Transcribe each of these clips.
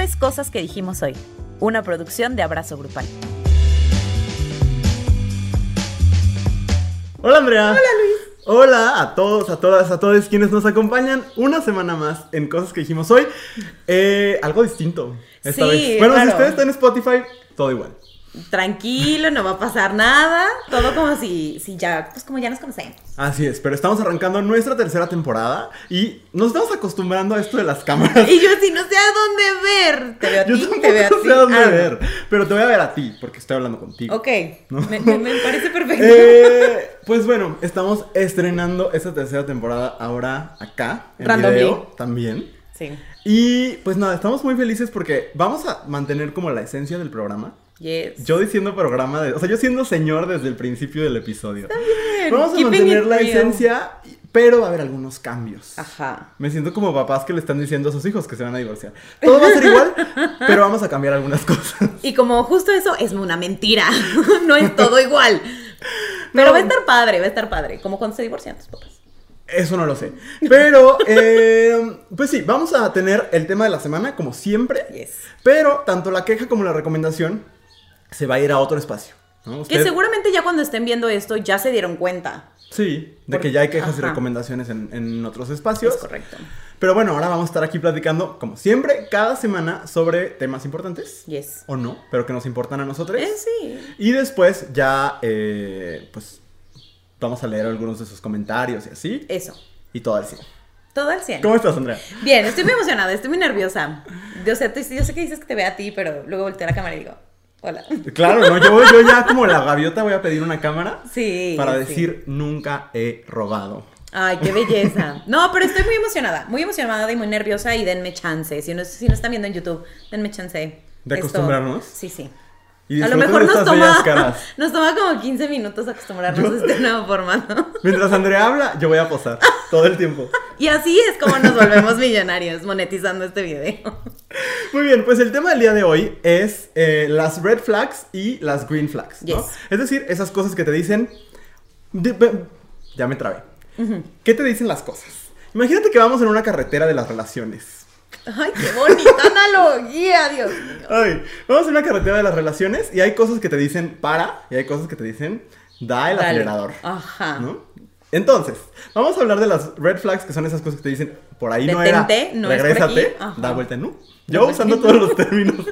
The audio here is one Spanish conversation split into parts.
es Cosas que dijimos hoy, una producción de Abrazo Grupal. Hola Andrea. Hola Luis. Hola a todos, a todas, a todos quienes nos acompañan una semana más en Cosas que dijimos hoy. Eh, algo distinto esta Sí, vez. Bueno, si ustedes están en Spotify, todo igual. Tranquilo, no va a pasar nada. Todo como si, si ya, pues como ya nos conocemos. Así es, pero estamos arrancando nuestra tercera temporada y nos estamos acostumbrando a esto de las cámaras. Y yo así no sé a dónde ver. Te veo a Yo ti, te veo a ti. sé a dónde Ah, no. ver, pero te voy a ver a ti porque estoy hablando contigo. Ok, ¿No? me, me- me parece perfecto. Eh, pues bueno, estamos estrenando esta tercera temporada ahora acá en video también. Sí. Y pues nada, estamos muy felices porque vamos a mantener como la esencia del programa. Yes. Yo diciendo programa, de, o sea, yo siendo señor desde el principio del episodio. bien, Vamos a keeping mantener la real. esencia, pero va a haber algunos cambios. Ajá. Me siento como papás que le están diciendo a sus hijos que se van a divorciar. Todo va a ser igual, pero vamos a cambiar algunas cosas. Y como justo eso es una mentira. no es todo igual. Pero No. va a estar padre, va a estar padre. Como cuando se divorcian tus papás. Eso no lo sé. Pero, eh, pues sí, vamos a tener el tema de la semana, como siempre. Yes. Pero tanto la queja como la recomendación se va a ir a otro espacio. ¿no? Que seguramente ya cuando estén viendo esto ya se dieron cuenta. Sí, de que ya hay quejas y recomendaciones en, en otros espacios. Es correcto. Pero bueno, ahora vamos a estar aquí platicando, como siempre, cada semana sobre temas importantes. Yes. O no, pero que nos importan a nosotros. Eh, sí. Y después ya, eh, pues, vamos a leer algunos de sus comentarios y así. Eso. Y todo así. Todo al 100. ¿Cómo estás, Andrea? Bien, estoy muy emocionada, estoy muy nerviosa. Yo sé, yo sé que dices que te ve a ti, pero luego volteo a la cámara y digo, hola. Claro, ¿no? Yo, yo ya como la gaviota voy a pedir una cámara Sí. para sí. decir nunca he robado. Ay, qué belleza. No, pero estoy muy emocionada, muy emocionada y muy nerviosa y denme chance. Si no, si no están viendo en YouTube, denme chance. ¿De acostumbrarnos? Sí, sí. Y A lo mejor nos toma, nos toma como 15 minutos acostumbrarnos Yo- a este nuevo formato. Mientras Andrea habla, yo voy a posar todo el tiempo. Y así es como nos volvemos millonarios monetizando este video. Muy bien, pues el tema del día de hoy es eh, las red flags y las green flags, ¿no? Es decir, esas cosas que te dicen... ya me trabé. ¿Qué te dicen las cosas? Imagínate que vamos en una carretera de las relaciones. Ay, qué bonita analogía, Dios mío. Ay, vamos en una carretera de las relaciones y hay cosas que te dicen para y hay cosas que te dicen da el Dale. acelerador. Ajá. ¿no? Entonces, vamos a hablar de las red flags, que son esas cosas que te dicen, por ahí no era, Detente, no es por regrésate, da vuelta en U. Da Yo vuelta usando todos los términos.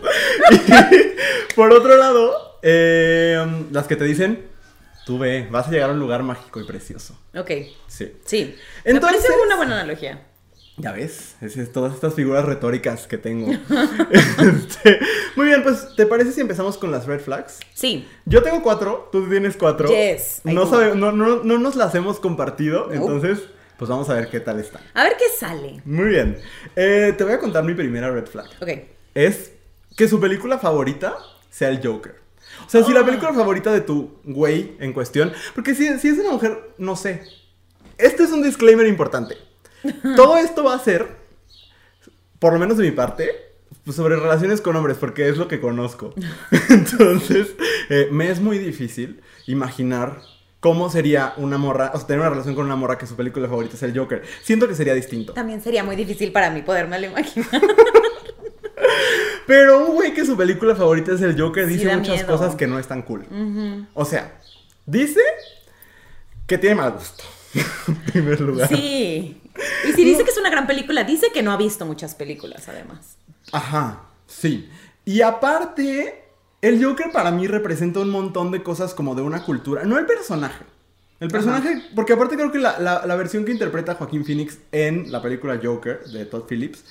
Y, por otro lado, eh, las que te dicen, tú ve, vas a llegar a un lugar mágico y precioso. Ok, Sí. sí. Entonces- Me parece una buena analogía. Ya ves, es, es todas estas figuras retóricas que tengo. Este, muy bien, pues, ¿te parece si empezamos con las red flags? Sí. Yo tengo cuatro, tú tienes cuatro. Yes, no, sabe- no, no, no nos las hemos compartido, entonces, pues vamos a ver qué tal están. A ver qué sale. Muy bien. Eh, te voy a contar mi primera red flag. Ok. Es que su película favorita sea el Joker. O sea, si la Ah. película favorita de tu güey en cuestión. Porque si, si es una mujer, no sé. Este es un disclaimer importante. Todo esto va a ser, por lo menos de mi parte, pues, sobre relaciones con hombres, porque es lo que conozco. Entonces, eh, me es muy difícil imaginar cómo sería una morra, o sea, tener una relación con una morra que su película favorita sea el Joker. Siento que sería distinto. También sería muy difícil para mí poderme lo imaginar. Pero un güey que su película favorita es el Joker dice muchas miedo. cosas que no están cool. O sea, dice que tiene mal gusto. En primer lugar. Sí. Y si dice que es una gran película, dice que no ha visto muchas películas, además. Ajá, sí. Y aparte, el Joker para mí representa un montón de cosas como de una cultura. No el personaje. El personaje, porque aparte creo que la, la- la versión que interpreta Joaquín Phoenix en la película Joker de Todd Phillips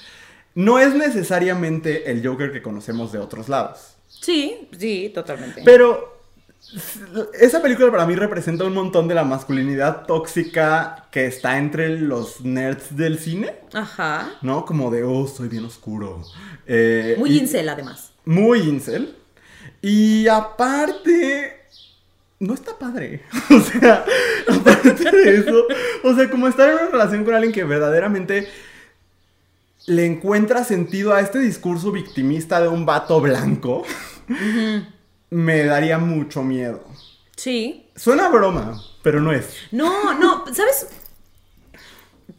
no es necesariamente el Joker que conocemos de otros lados. Sí, sí, totalmente. Pero esa película para mí representa un montón de la masculinidad tóxica que está entre los nerds del cine, Ajá. ¿no? Como de, oh, soy bien oscuro. Eh, Muy y- incel, además. Muy incel. Y aparte, no está padre. O sea, aparte de eso, o sea, como estar en una relación con alguien que verdaderamente le encuentra sentido a este discurso victimista de un vato blanco, me daría mucho miedo. Sí. Suena a broma, pero no es. No, no, ¿sabes?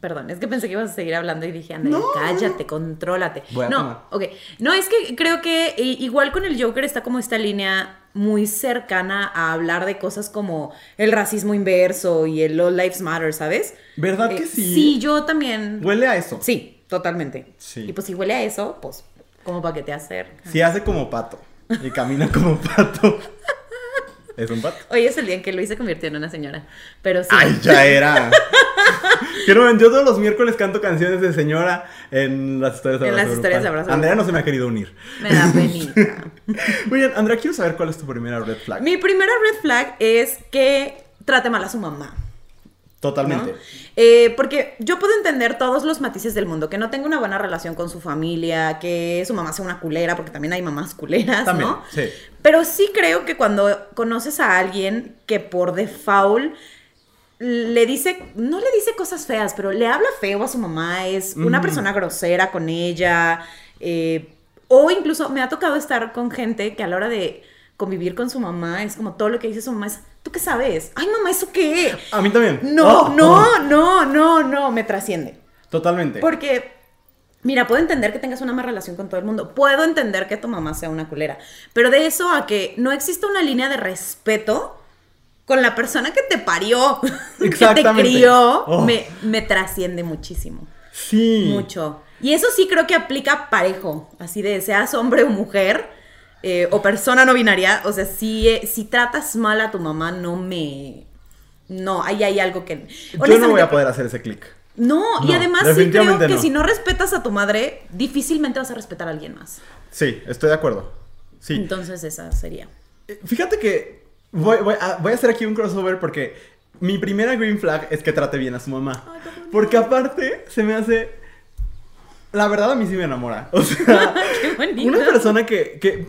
Perdón, es que pensé que ibas a seguir hablando y dije, Andrea, No. cállate, contrólate. Voy a no, tomar. ok. No, es que creo que igual con el Joker está como esta línea muy cercana a hablar de cosas como el racismo inverso y el All Lives Matter, ¿sabes? ¿Verdad Eh, que sí? Sí, yo también. Huele a eso. Sí, totalmente. Sí. Y pues si huele a eso, pues, como para que te acerques. Sí hace como pato. Y camina como pato. Es un pato. Hoy es el día en que Luis se convirtió en una señora. Pero sí. Ay, ya era. Quiero ver, yo todos los miércoles canto canciones de señora en las historias de En las historias de abrazo Andrea no se me ha querido unir. Me da penita. Muy bien, Andrea, quiero saber cuál es tu primera red flag. Mi primera red flag es que trate mal a su mamá. Totalmente. ¿no? Eh, porque yo puedo entender todos los matices del mundo, que no tenga una buena relación con su familia, que su mamá sea una culera, porque también hay mamás culeras, También, ¿no? sí. Pero sí creo que cuando conoces a alguien que por default le dice, no le dice cosas feas, pero le habla feo a su mamá, es una Mm. persona grosera con ella, eh, o incluso me ha tocado estar con gente que a la hora de convivir con su mamá es como todo lo que dice su mamá es, ¿tú qué sabes? Ay, mamá, ¿eso qué? A mí también. No, Oh, no, oh. no, no, no, me trasciende. Totalmente. Porque, mira, puedo entender que tengas una mala relación con todo el mundo. Puedo entender que tu mamá sea una culera. Pero de eso a que no exista una línea de respeto con la persona que te parió, que te crió, Oh. me, me trasciende muchísimo. Sí. Mucho. Y eso sí creo que aplica parejo. Así de seas hombre o mujer. Eh, o persona no binaria. O sea, si, eh, si tratas mal a tu mamá, no me. No, ahí hay algo que. Yo no voy a poder hacer ese clic. no, y además sí creo que no. si no respetas a tu madre, difícilmente vas a respetar a alguien más. Sí, estoy de acuerdo. Sí. Entonces esa sería. Eh, Fíjate que voy, voy a, voy a hacer aquí un crossover porque mi primera green flag es que trate bien a su mamá. Ay. Porque aparte se me hace... La verdad a mí sí me enamora. O sea, Qué una persona que, que...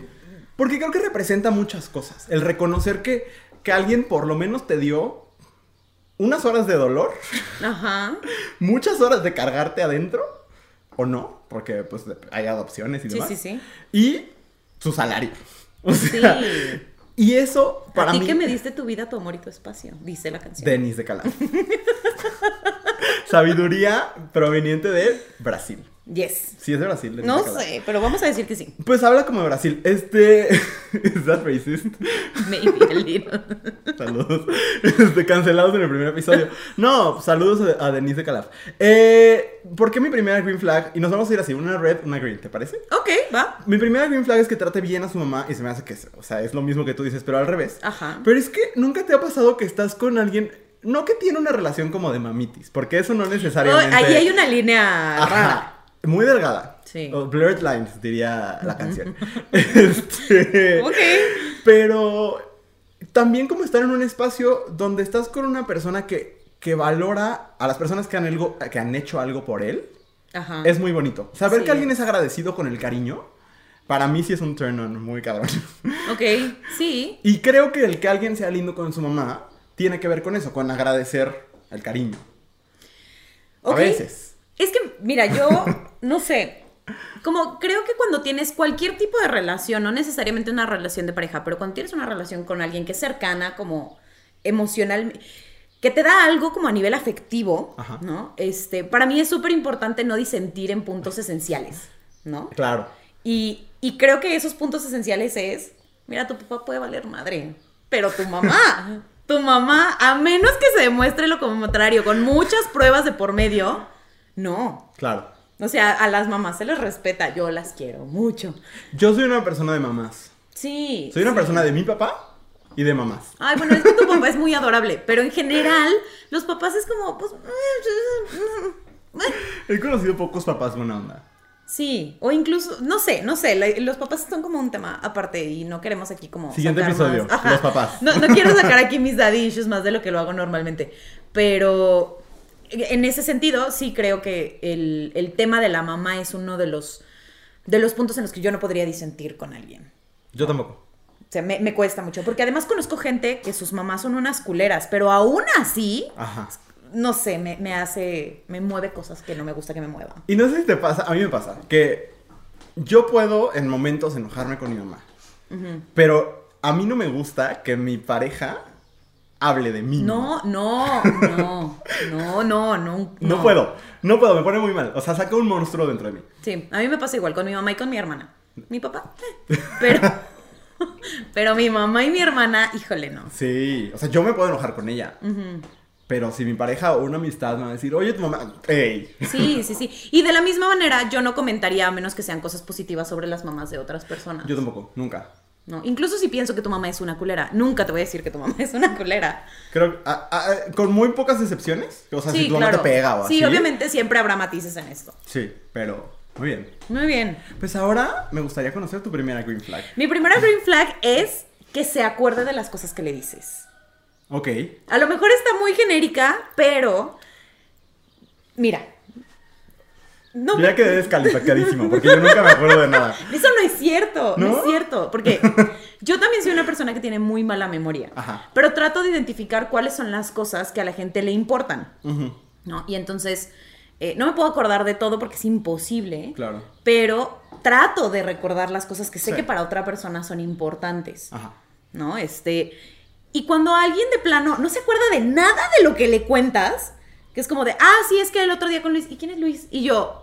Porque creo que representa muchas cosas. El reconocer que, que alguien por lo menos te dio unas horas de dolor, Ajá. muchas horas de cargarte adentro, o no, porque pues hay adopciones y Sí, demás. sí, sí. Y su salario. O Sí. y eso para a ti mí... que me diste tu vida, tu amor y tu espacio, dice la canción. Denis de Calaf. Sabiduría proveniente de Brasil. Yes. Sí, es de Brasil. No sé, pero vamos a decir que sí. Pues habla como de Brasil. Este. ¿Es that racist? Maybe a little. Saludos. Este, cancelados en el primer episodio. No, saludos a, Denise de Calaf. Eh, ¿Por qué mi primera green flag? Y nos vamos a ir así: una red, una green, ¿te parece? Ok, va. Mi primera green flag es que trate bien a su mamá y se me hace que, o sea, es lo mismo que tú dices, pero al revés. Ajá. Pero es que nunca te ha pasado que estás con alguien, no que tiene una relación como de mamitis, porque eso no necesariamente. ahí hay una línea Ajá, rara. Muy delgada. Sí. O blurred lines, diría la canción. Este, Ok. Pero también como estar en un espacio donde estás con una persona que, que valora a las personas que han, algo, que han hecho algo por él, Ajá. es muy bonito. Saber Sí. que alguien es agradecido con el cariño, para mí sí es un turn on muy cabrón. Ok, sí. Y creo que el que alguien sea lindo con su mamá tiene que ver con eso, con agradecer el cariño. A veces. Es que, mira, yo no sé. Como creo que cuando tienes cualquier tipo de relación, no necesariamente una relación de pareja, pero cuando tienes una relación con alguien que es cercana, como emocional, que te da algo como a nivel afectivo, Ajá. ¿no? Este, para mí es súper importante no disentir en puntos esenciales, ¿no? Claro. Y, y creo que esos puntos esenciales es, mira, tu papá puede valer madre, pero tu mamá, tu mamá, a menos que se demuestre lo contrario, con muchas pruebas de por medio, no. Claro. O sea, a las mamás se les respeta, yo las quiero mucho. Yo soy una persona de mamás. Sí. Soy una sí. persona de mi papá y de mamás. Ay, bueno, es que tu papá es muy adorable, pero en general, los papás es como, pues... He conocido pocos papás buena onda. Sí, o incluso, no sé, no sé, la- los papás son como un tema aparte y no queremos aquí como... Siguiente episodio, más- los papás. No, no quiero sacar aquí mis daddy issues más de lo que lo hago normalmente, pero en ese sentido sí creo que el, el tema de la mamá es uno de los, de los puntos en los que yo no podría disentir con alguien. Yo tampoco. O sea, me, me cuesta mucho, porque además conozco gente que sus mamás son unas culeras, pero aún así, Ajá. no sé, me, me hace, me mueve cosas que no me gusta que me muevan. Y no sé si te pasa, a mí me pasa, que yo puedo en momentos enojarme con mi mamá. Pero a mí no me gusta que mi pareja hable de mí. No, no, no, no, no, no. No puedo, no puedo, me pone muy mal. O sea, saca un monstruo dentro de mí. Sí, a mí me pasa igual con mi mamá y con mi hermana. Mi papá, pero, pero mi mamá y mi hermana, híjole, no. Sí, o sea, yo me puedo enojar con ella. Pero si mi pareja o una amistad me va a decir, oye, tu mamá, ey. Sí, sí, sí. Y de la misma manera, yo no comentaría a menos que sean cosas positivas sobre las mamás de otras personas. Yo tampoco, nunca. No, incluso si pienso que tu mamá es una culera, nunca te voy a decir que tu mamá es una culera. Creo, ah, ah, con muy pocas excepciones. O sea, Sí, si tu mamá claro. te pega o así. Sí, obviamente siempre habrá matices en esto. Sí, pero muy bien. Muy bien. Pues ahora me gustaría conocer tu primera green flag. Mi primera green flag es que se acuerde de las cosas que le dices. Ok. A lo mejor está muy genérica, pero. Mira. No, Yo ya quedé descalificadísimo porque yo nunca me acuerdo de nada. Eso no es cierto, no, ¿No? es cierto, porque yo también soy una persona que tiene muy mala memoria, Ajá. pero trato de identificar cuáles son las cosas que a la gente le importan, ¿no? Y entonces, eh, no me puedo acordar de todo porque es imposible, Claro. pero trato de recordar las cosas que sé Sí. que para otra persona son importantes, Ajá. ¿no? Este, y cuando alguien de plano no se acuerda de nada de lo que le cuentas, que es como de, ah, sí, es que el otro día con Luis, ¿y quién es Luis? Y yo,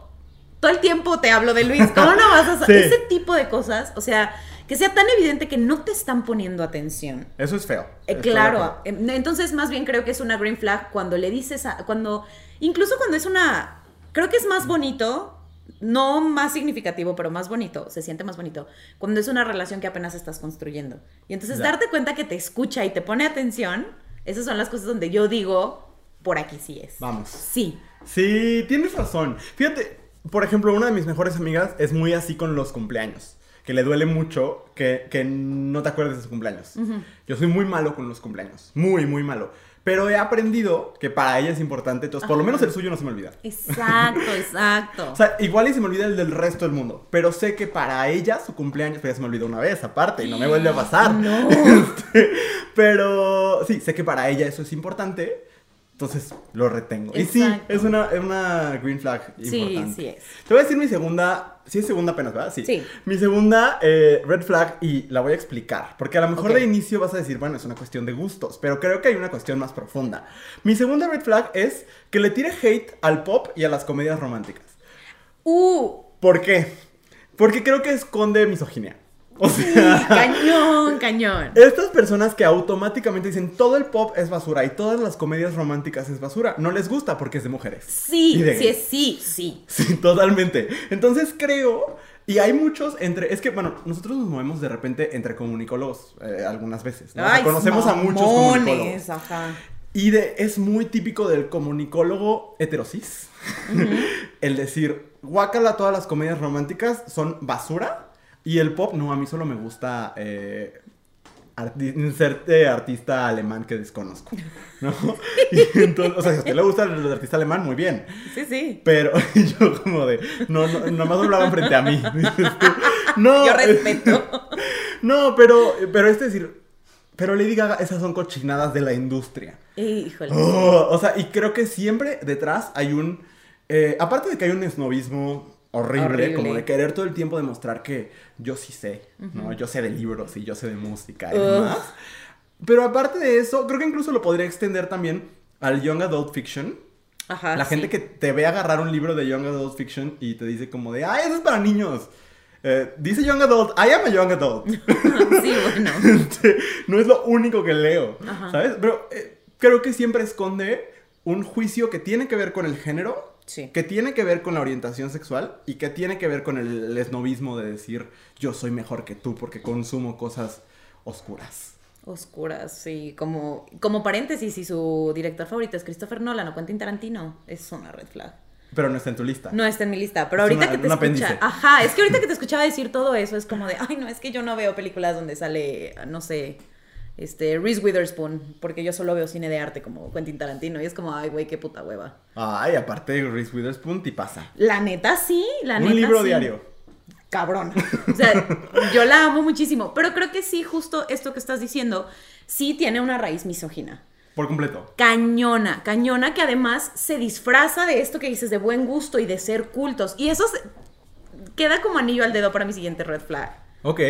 todo el tiempo te hablo de Luis, ¿cómo no vas a Sí. Ese tipo de cosas, o sea, que sea tan evidente que no te están poniendo atención. Eso es feo. Eh, claro, em, entonces más bien creo que es una green flag cuando le dices, a- cuando, incluso cuando es una, creo que es más bonito, no más significativo, pero más bonito, se siente más bonito, cuando es una relación que apenas estás construyendo. Y entonces Ya. darte cuenta que te escucha y te pone atención, esas son las cosas donde yo digo, por aquí sí es. Vamos. Sí. Sí, tienes razón. Fíjate, por ejemplo, una de mis mejores amigas es muy así con los cumpleaños. Que le duele mucho que, que no te acuerdes de sus cumpleaños. Yo soy muy malo con los cumpleaños. Muy, muy malo. Pero he aprendido que para ella es importante. Entonces, por lo menos el suyo no se me olvida. Exacto, exacto. O sea, igual y se me olvida el del resto del mundo. Pero sé que para ella su cumpleaños, pues ya se me olvidó una vez aparte y no me vuelve a pasar. No. Este, pero sí, sé que para ella eso es importante. Entonces lo retengo. Y sí, es una, es una green flag Sí, importante. sí es. Te voy a decir mi segunda. Sí, es segunda apenas, ¿verdad? Sí. Sí. Mi segunda eh, red flag y la voy a explicar. Porque a lo mejor de inicio vas a decir, bueno, es una cuestión de gustos. Pero creo que hay una cuestión más profunda. Mi segunda red flag es que le tire hate al pop y a las comedias románticas. Uh, ¿Por qué? Porque creo que esconde misoginia. O sea, cañón, cañón. estas personas que automáticamente dicen todo el pop es basura y todas las comedias románticas es basura, no les gusta porque es de mujeres. Sí, de sí, sí, sí. Sí, totalmente. Entonces creo, y hay muchos entre, es que bueno, nosotros nos movemos de repente entre comunicólogos eh, algunas veces. ¿no? O sea, Ay, conocemos a muchos comunicólogos. Ajá. Y de, es muy típico del comunicólogo heterosis el decir, guácala, todas las comedias románticas son basura y el pop, no, a mí solo me gusta eh, arti- inserte artista alemán que desconozco, ¿no? Y entonces, o sea, si a usted le gusta el artista alemán, muy bien. Sí, sí. Pero yo como de, no, no, nomás hablaban frente a mí. No, Yo respeto. no, pero, pero es decir, pero Lady Gaga, esas son cochinadas de la industria. Híjole. Oh, o sea, y creo que siempre detrás hay un. eh, aparte de que hay un esnovismo horrible, Horrible. como de querer todo el tiempo demostrar que yo sí sé, ¿no? Yo sé de libros y yo sé de música y Ugh. demás. Pero aparte de eso, creo que incluso lo podría extender también al Young Adult Fiction. Ajá. La gente sí. que te ve agarrar un libro de Young Adult Fiction y te dice como de, ay, eso es para niños. Eh, dice Young Adult, I am a Young Adult. Sí, bueno. Este, no es lo único que leo, Ajá. ¿sabes? Pero eh, creo que siempre esconde un juicio que tiene que ver con el género, Sí. que tiene que ver con la orientación sexual y que tiene que ver con el, el esnovismo de decir yo soy mejor que tú porque consumo cosas oscuras. Oscuras, sí. Como, como paréntesis, si su director favorito es Christopher Nolan o Quentin Tarantino, es una red flag. Pero no está en tu lista. No está en mi lista, pero Es ahorita una- que te escucha. Ajá, es que ahorita que te escuchaba decir todo eso es como de, ay, no, es que yo no veo películas donde sale, no sé, este, Reese Witherspoon, porque yo solo veo cine de arte como Quentin Tarantino, y es como, ay, güey, qué puta hueva. Ay, aparte de Reese Witherspoon, y pasa. La neta sí, la neta Un libro sí. diario. Cabrón. O sea, yo la amo muchísimo, pero creo que sí, justo esto que estás diciendo, sí tiene una raíz misógina. Por completo. cañona, cañona que además se disfraza de esto que dices de buen gusto y de ser cultos. Y eso se- queda como anillo al dedo para mi siguiente red flag. Ok.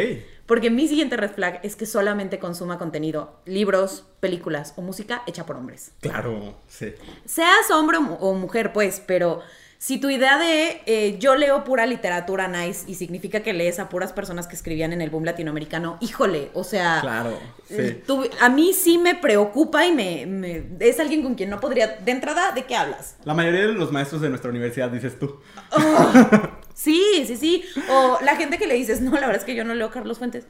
Porque mi siguiente red flag es que solamente consuma contenido, libros, películas o música hecha por hombres. Claro, sí. Seas hombre o mu- o mujer, pues, pero si tu idea de eh, yo leo pura literatura nice y significa que lees a puras personas que escribían en el boom latinoamericano, híjole, o sea, Claro, eh, sí. a mí sí me preocupa y me, me- es alguien con quien no podría, de entrada, ¿de qué hablas? La mayoría de los maestros de nuestra universidad, dices tú. Sí, sí, sí. O la gente que le dices, no, la verdad es que yo no leo Carlos Fuentes.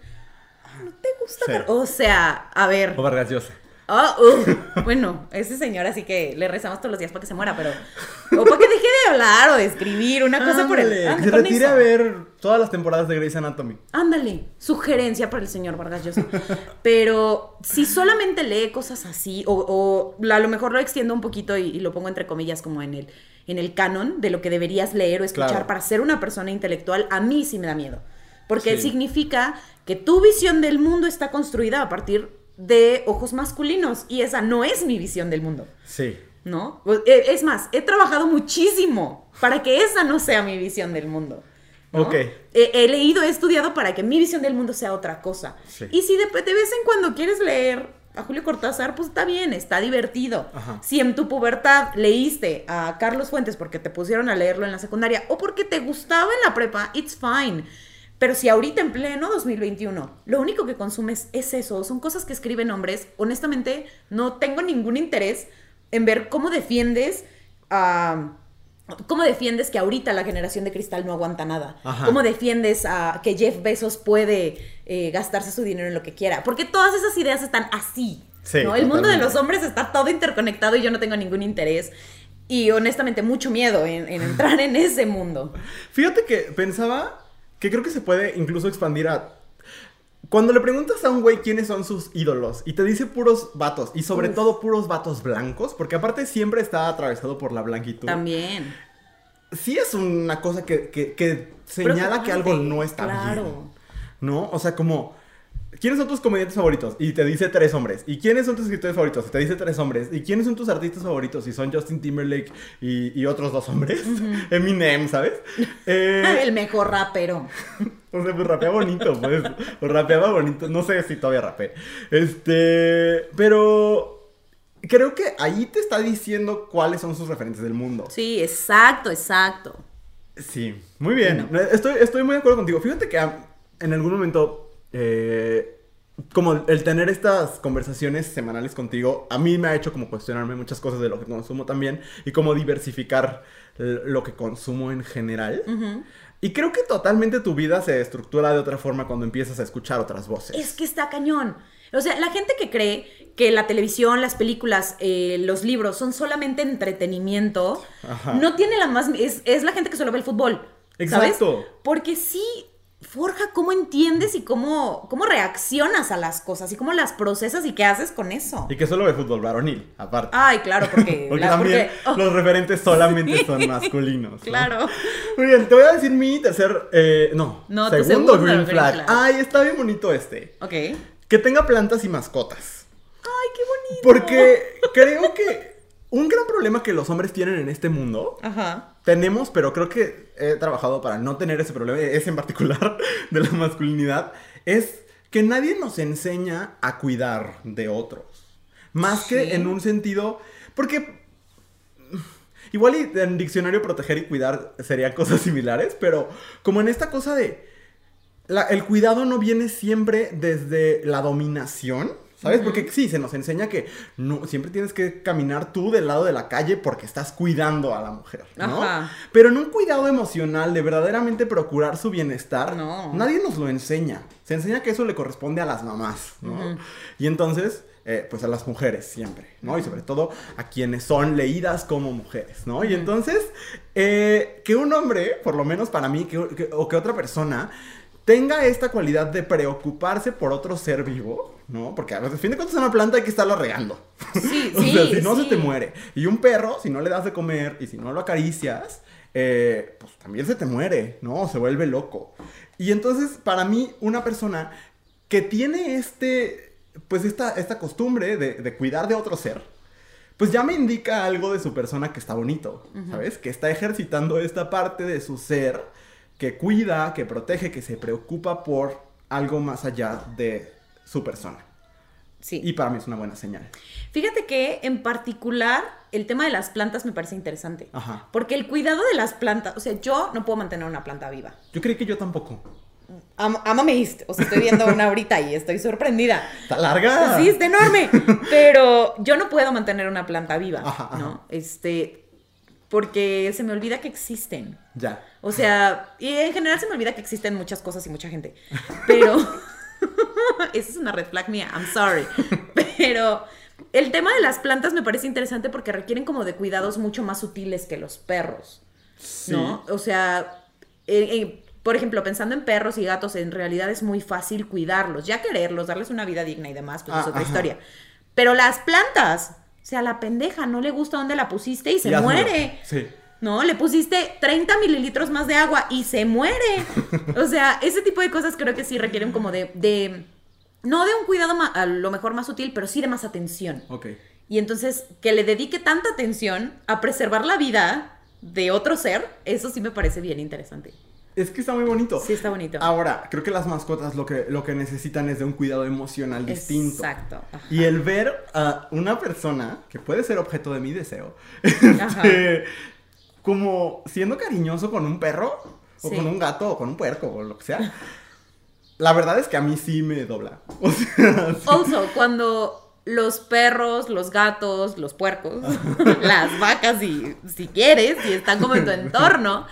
Ah, ¿No te gusta? Sí. Car-?" O sea, a ver. O Vargas Llosa. Ah, uh, bueno, ese señor así que le rezamos todos los días para que se muera, pero. O para que deje de hablar o de escribir, una cosa por el. Que se retire eso. a ver todas las temporadas de Grey's Anatomy. Ándale, sugerencia para el señor Vargas Llosa. Pero si solamente lee cosas así, o, o a lo mejor lo extiendo un poquito y, y lo pongo entre comillas como en el, en el canon de lo que deberías leer o escuchar Claro. para ser una persona intelectual, a mí sí me da miedo. Porque Sí. significa que tu visión del mundo está construida a partir de ojos masculinos y esa no es mi visión del mundo. Sí. ¿no? Pues, eh, Es más, he trabajado muchísimo para que esa no sea mi visión del mundo. ¿no? Ok. He, he leído, he estudiado para que mi visión del mundo sea otra cosa. Sí. Y si de, de vez en cuando quieres leer a Julio Cortázar, pues está bien, está divertido. Ajá. Si en tu pubertad leíste a Carlos Fuentes porque te pusieron a leerlo en la secundaria o porque te gustaba en la prepa, it's fine. Pero si ahorita en pleno 2021 lo único que consumes es eso, son cosas que escriben hombres, honestamente no tengo ningún interés en ver cómo defiendes a... ¿Cómo defiendes que ahorita la generación de cristal no aguanta nada? Ajá. ¿Cómo defiendes a que Jeff Bezos puede eh, gastarse su dinero en lo que quiera? Porque todas esas ideas están así. Sí, ¿no? El mundo de los hombres está todo interconectado y yo no tengo ningún interés. Y honestamente mucho miedo en, en entrar en ese mundo. Fíjate que pensaba que creo que se puede incluso expandir a. Cuando le preguntas a un güey quiénes son sus ídolos y te dice puros vatos, y sobre Uf. todo puros vatos blancos, porque aparte siempre está atravesado por la blanquitud. También. Sí es una cosa que, que- que señala que algo no está claro. bien. ¿No? O sea, como. ¿Quiénes son tus comediantes favoritos? Y te dice tres hombres. ¿Y quiénes son tus escritores favoritos? Y te dice tres hombres. ¿Y quiénes son tus artistas favoritos? Y son Justin Timberlake y, y otros dos hombres. Eminem, ¿sabes? Eh, El mejor rapero. o sea, pues rapeaba bonito, pues. Pues rapeaba bonito. No sé si todavía rapé. Este. Pero. Creo que ahí te está diciendo cuáles son sus referentes del mundo. Sí, exacto, exacto. Sí, muy bien. Estoy, estoy muy de acuerdo contigo. Fíjate que ah, en algún momento, eh, como el tener estas conversaciones semanales contigo, a mí me ha hecho como cuestionarme muchas cosas de lo que consumo también y como diversificar lo que consumo en general. Y creo que totalmente tu vida se estructura de otra forma cuando empiezas a escuchar otras voces. Es que está cañón. O sea, la gente que cree que la televisión, las películas, eh, los libros son solamente entretenimiento, Ajá. no tiene la más... Es, es la gente que solo ve el fútbol. ¿sabes? Exacto. Porque sí forja cómo entiendes y cómo, cómo reaccionas a las cosas y cómo las procesas y qué haces con eso. Y que solo ve fútbol varonil, aparte. Ay, claro, porque... porque la- también porque- oh, los referentes solamente son masculinos. ¿no? Claro. Muy bien, te voy a decir mi tercer. eh, no, segundo segundo green green flag. flag. Ay, está bien bonito este. Ok. Ay, Que tenga plantas y mascotas. qué bonito. Porque creo que un gran problema que los hombres tienen en este mundo. Ajá. Tenemos, pero creo que he trabajado para no tener ese problema, ese en particular de la masculinidad, es que nadie nos enseña a cuidar de otros. Más Sí. que en un sentido, porque igual y en diccionario proteger y cuidar serían cosas similares, pero como en esta cosa de la- el cuidado no viene siempre desde la dominación, ¿sabes? Porque sí, se nos enseña que no, siempre tienes que caminar tú del lado de la calle porque estás cuidando a la mujer, ¿no? Ajá. Pero en un cuidado emocional de verdaderamente procurar su bienestar, No. nadie nos lo enseña. Se enseña que eso le corresponde a las mamás, ¿no? Y entonces, eh, pues a las mujeres siempre, ¿no? Y sobre todo a quienes son leídas como mujeres, ¿no? Y entonces, eh, que un hombre, por lo menos para mí, que- que- o que otra persona, tenga esta cualidad de preocuparse por otro ser vivo, ¿no? Porque a fin de cuentas una planta hay que estarla regando. Sí, o sí, sea, si no sí. se te muere. Y un perro, si no le das de comer y si no lo acaricias, eh, pues también se te muere, ¿no? Se vuelve loco. Y entonces, para mí, una persona que tiene este, pues esta, esta costumbre de, de cuidar de otro ser, pues ya me indica algo de su persona que está bonito, ¿sabes? Que está ejercitando esta parte de su ser que cuida, que protege, que se preocupa por algo más allá de su persona. Sí. Y para mí es una buena señal. Fíjate que en particular el tema de las plantas me parece interesante. Ajá. Porque el cuidado de las plantas, o sea, yo no puedo mantener una planta viva. Yo creí que yo tampoco. I'm, I'm amazed. O sea, estoy viendo una ahorita y estoy sorprendida. ¿Está larga? Sí, está enorme. Pero yo no puedo mantener una planta viva, Ajá, ajá. ¿no? Este, porque se me olvida que existen. Ya. O sea, y en general se me olvida que existen muchas cosas y mucha gente. Pero esa es una red flag mía, I'm sorry. Pero el tema de las plantas me parece interesante porque requieren como de cuidados mucho más sutiles que los perros, Sí. ¿no? O sea, eh, eh, por ejemplo, pensando en perros y gatos, en realidad es muy fácil cuidarlos, ya quererlos, darles una vida digna y demás, pues Ah, es otra ajá. historia. Pero las plantas, sea, la pendeja no le gusta dónde la pusiste y se Y muere. Sí. No, le pusiste 30 mililitros más de agua y se muere. O sea, ese tipo de cosas creo que sí requieren como de, de no de un cuidado ma- a lo mejor más sutil, pero sí de más atención. Ok. Y entonces que le dedique tanta atención a preservar la vida de otro ser, eso sí me parece bien interesante. Es que está muy bonito. Sí, está bonito. Ahora, creo que las mascotas lo que, lo que necesitan es de un cuidado emocional distinto. Exacto. Y el ver a una persona que puede ser objeto de mi deseo, este, como siendo cariñoso con un perro, o Sí. con un gato, o con un puerco, o lo que sea, la verdad es que a mí sí me dobla. O sea, sí. Also, cuando los perros, los gatos, los puercos, las vacas, si, si quieres, si están como en tu entorno,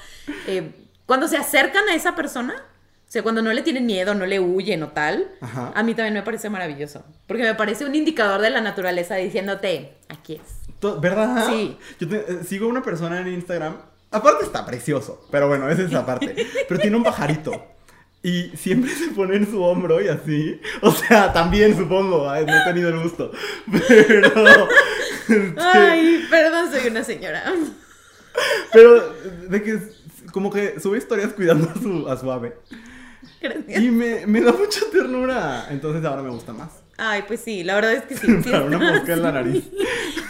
eh, cuando se acercan a esa persona, o sea, cuando no le tienen miedo, no le huyen o tal, Ajá. a mí también me parece maravilloso. Porque me parece un indicador de la naturaleza diciéndote, aquí es. ¿Verdad? Sí. Yo te- eh, sigo a una persona en Instagram. Aparte está precioso, pero bueno, esa es esa parte. Pero tiene un pajarito. Y siempre se pone en su hombro y así. O sea, también supongo, no he tenido el gusto. Pero. este, Ay, perdón, soy una señora. pero de que como que sube historias cuidando a su, a su ave. Gracias. Y me, me da mucha ternura. Entonces ahora me gusta más. Ay, pues sí, la verdad es que sí. Sí, Para una está, mosca en la nariz.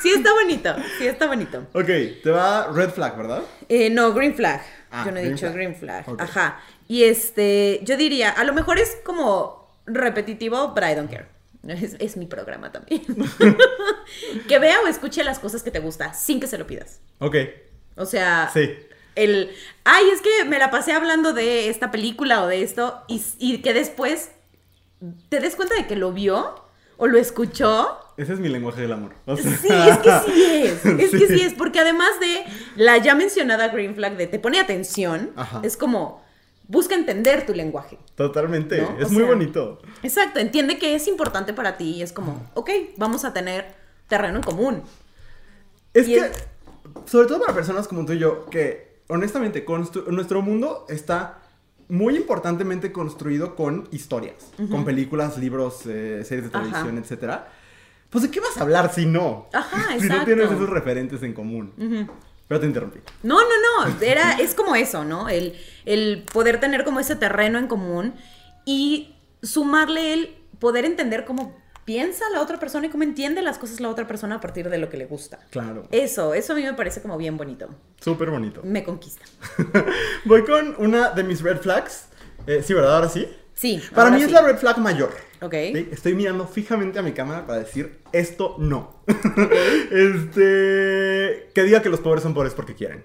sí está bonito, sí está bonito. Ok, te va red flag, ¿verdad? Eh, no, green flag. Ah, yo no he green dicho flag. green flag. Ajá. Y este, yo diría, a lo mejor es como repetitivo, but I don't care. Es, es mi programa también. que vea o escuche las cosas que te gusta sin que se lo pidas. Ok, O sea, sí. El, ay, es que me la pasé hablando de esta película o de esto y, y que después te des cuenta de que lo vio o lo escuchó Ese es mi lenguaje del amor. O sea- Sí, es que sí es. Es que Sí. sí es, porque además de la ya mencionada green flag de te pone atención, Ajá. es como busca entender tu lenguaje. Totalmente, ¿No? es O muy sea, bonito. Exacto, entiende que es importante para ti y es como, ok, vamos a tener terreno en común. Es Y que, es- sobre todo para personas como tú y yo, que honestamente nuestro mundo está muy importantemente construido con historias, con películas, libros, eh, series de televisión, etcétera. Pues de qué vas a hablar si no? Ajá, si no exacto. tienes esos referentes en común. Pero te interrumpí. No, no, no, era, es como eso, ¿no? El, el poder tener como ese terreno en común y sumarle el poder entender cómo piensa la otra persona y cómo entiende las cosas la otra persona a partir de lo que le gusta. Claro. Eso, eso a mí me parece como bien bonito. Súper bonito. Me conquista. Voy con una de mis red flags. Eh, sí, ¿verdad? Ahora sí. Sí. Para mí es la red flag mayor. Ok. ¿sí? Estoy mirando fijamente a mi cámara para decir esto no. este. Que diga que los pobres son pobres porque quieren.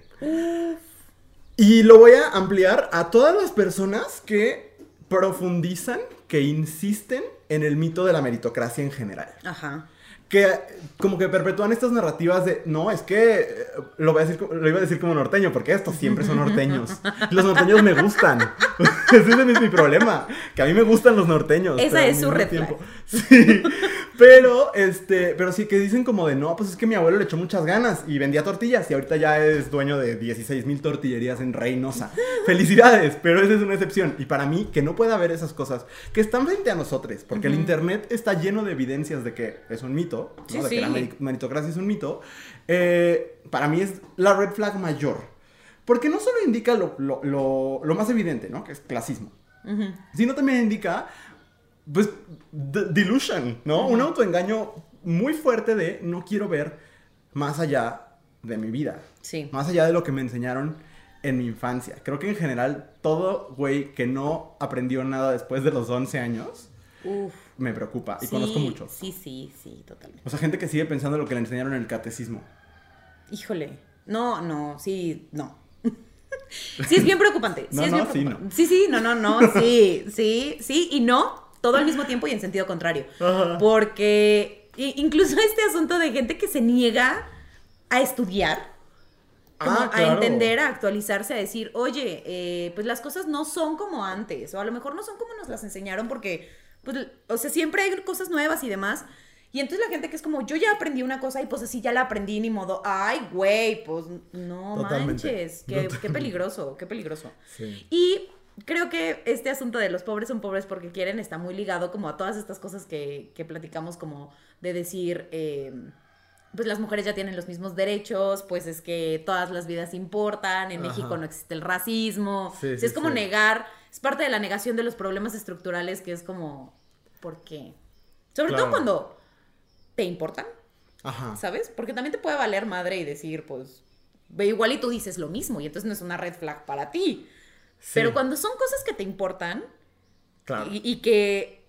Y lo voy a ampliar a todas las personas que profundizan, que insisten en el mito de la meritocracia en general. Ajá. Que como que perpetúan estas narrativas de, no, es que eh, lo, voy a decir, lo iba a decir como norteño, porque estos siempre son norteños. Los norteños me gustan. Ese es mi problema, que a mí me gustan los norteños. Esa es su red Sí, pero, este, pero sí que dicen como de, no, pues es que mi abuelo le echó muchas ganas y vendía tortillas y ahorita ya es dueño de 16 mil tortillerías en Reynosa. Felicidades, pero esa es una excepción. Y para mí, que no pueda haber esas cosas que están frente a nosotros, porque el internet está lleno de evidencias de que es un mito, ¿no? Sí, de que la meri- meritocracia es un mito, eh, para mí es la red flag mayor. Porque no solo indica lo, lo- lo- lo más evidente, ¿no? Que es clasismo. Sino también indica, pues, delusion, ¿no? Un autoengaño muy fuerte de no quiero ver más allá de mi vida. Sí. Más allá de lo que me enseñaron en mi infancia. Creo que en general todo güey que no aprendió nada después de los 11 años Uf. me preocupa y sí, conozco mucho. Sí, sí, sí, totalmente. O sea, gente que sigue pensando lo que le enseñaron en el catecismo. Híjole. No, no, sí, no. sí, es bien preocupante. Sí, No, es no, bien sí, no. Sí, sí, no, no, no, sí, sí, sí y no, todo al mismo tiempo y en sentido contrario. Ajá. Porque incluso este asunto de gente que se niega a estudiar, Ah, a entender, a actualizarse, a decir, oye, eh, pues las cosas no son como antes, o a lo mejor no son como nos las enseñaron porque, pues, o sea, siempre hay cosas nuevas y demás. Y entonces la gente que es como, yo ya aprendí una cosa y pues así ya la aprendí, ni modo, ay, güey, pues no Totalmente. manches, qué, qué peligroso, qué peligroso. Sí. Y creo que este asunto de los pobres son pobres porque quieren está muy ligado como a todas estas cosas que, que platicamos como de decir, eh, pues las mujeres ya tienen los mismos derechos, pues es que todas las vidas importan, en Ajá. México no existe el racismo, Sí, O sea, sí, es como sí. negar, es parte de la negación de los problemas estructurales que es como, ¿por qué? Sobre Claro. todo cuando te importan, Ajá. ¿sabes? Porque también te puede valer madre y decir, pues, ve igual y tú dices lo mismo y entonces no es una red flag para ti. Sí, Pero cuando son cosas que te importan Claro. y, y que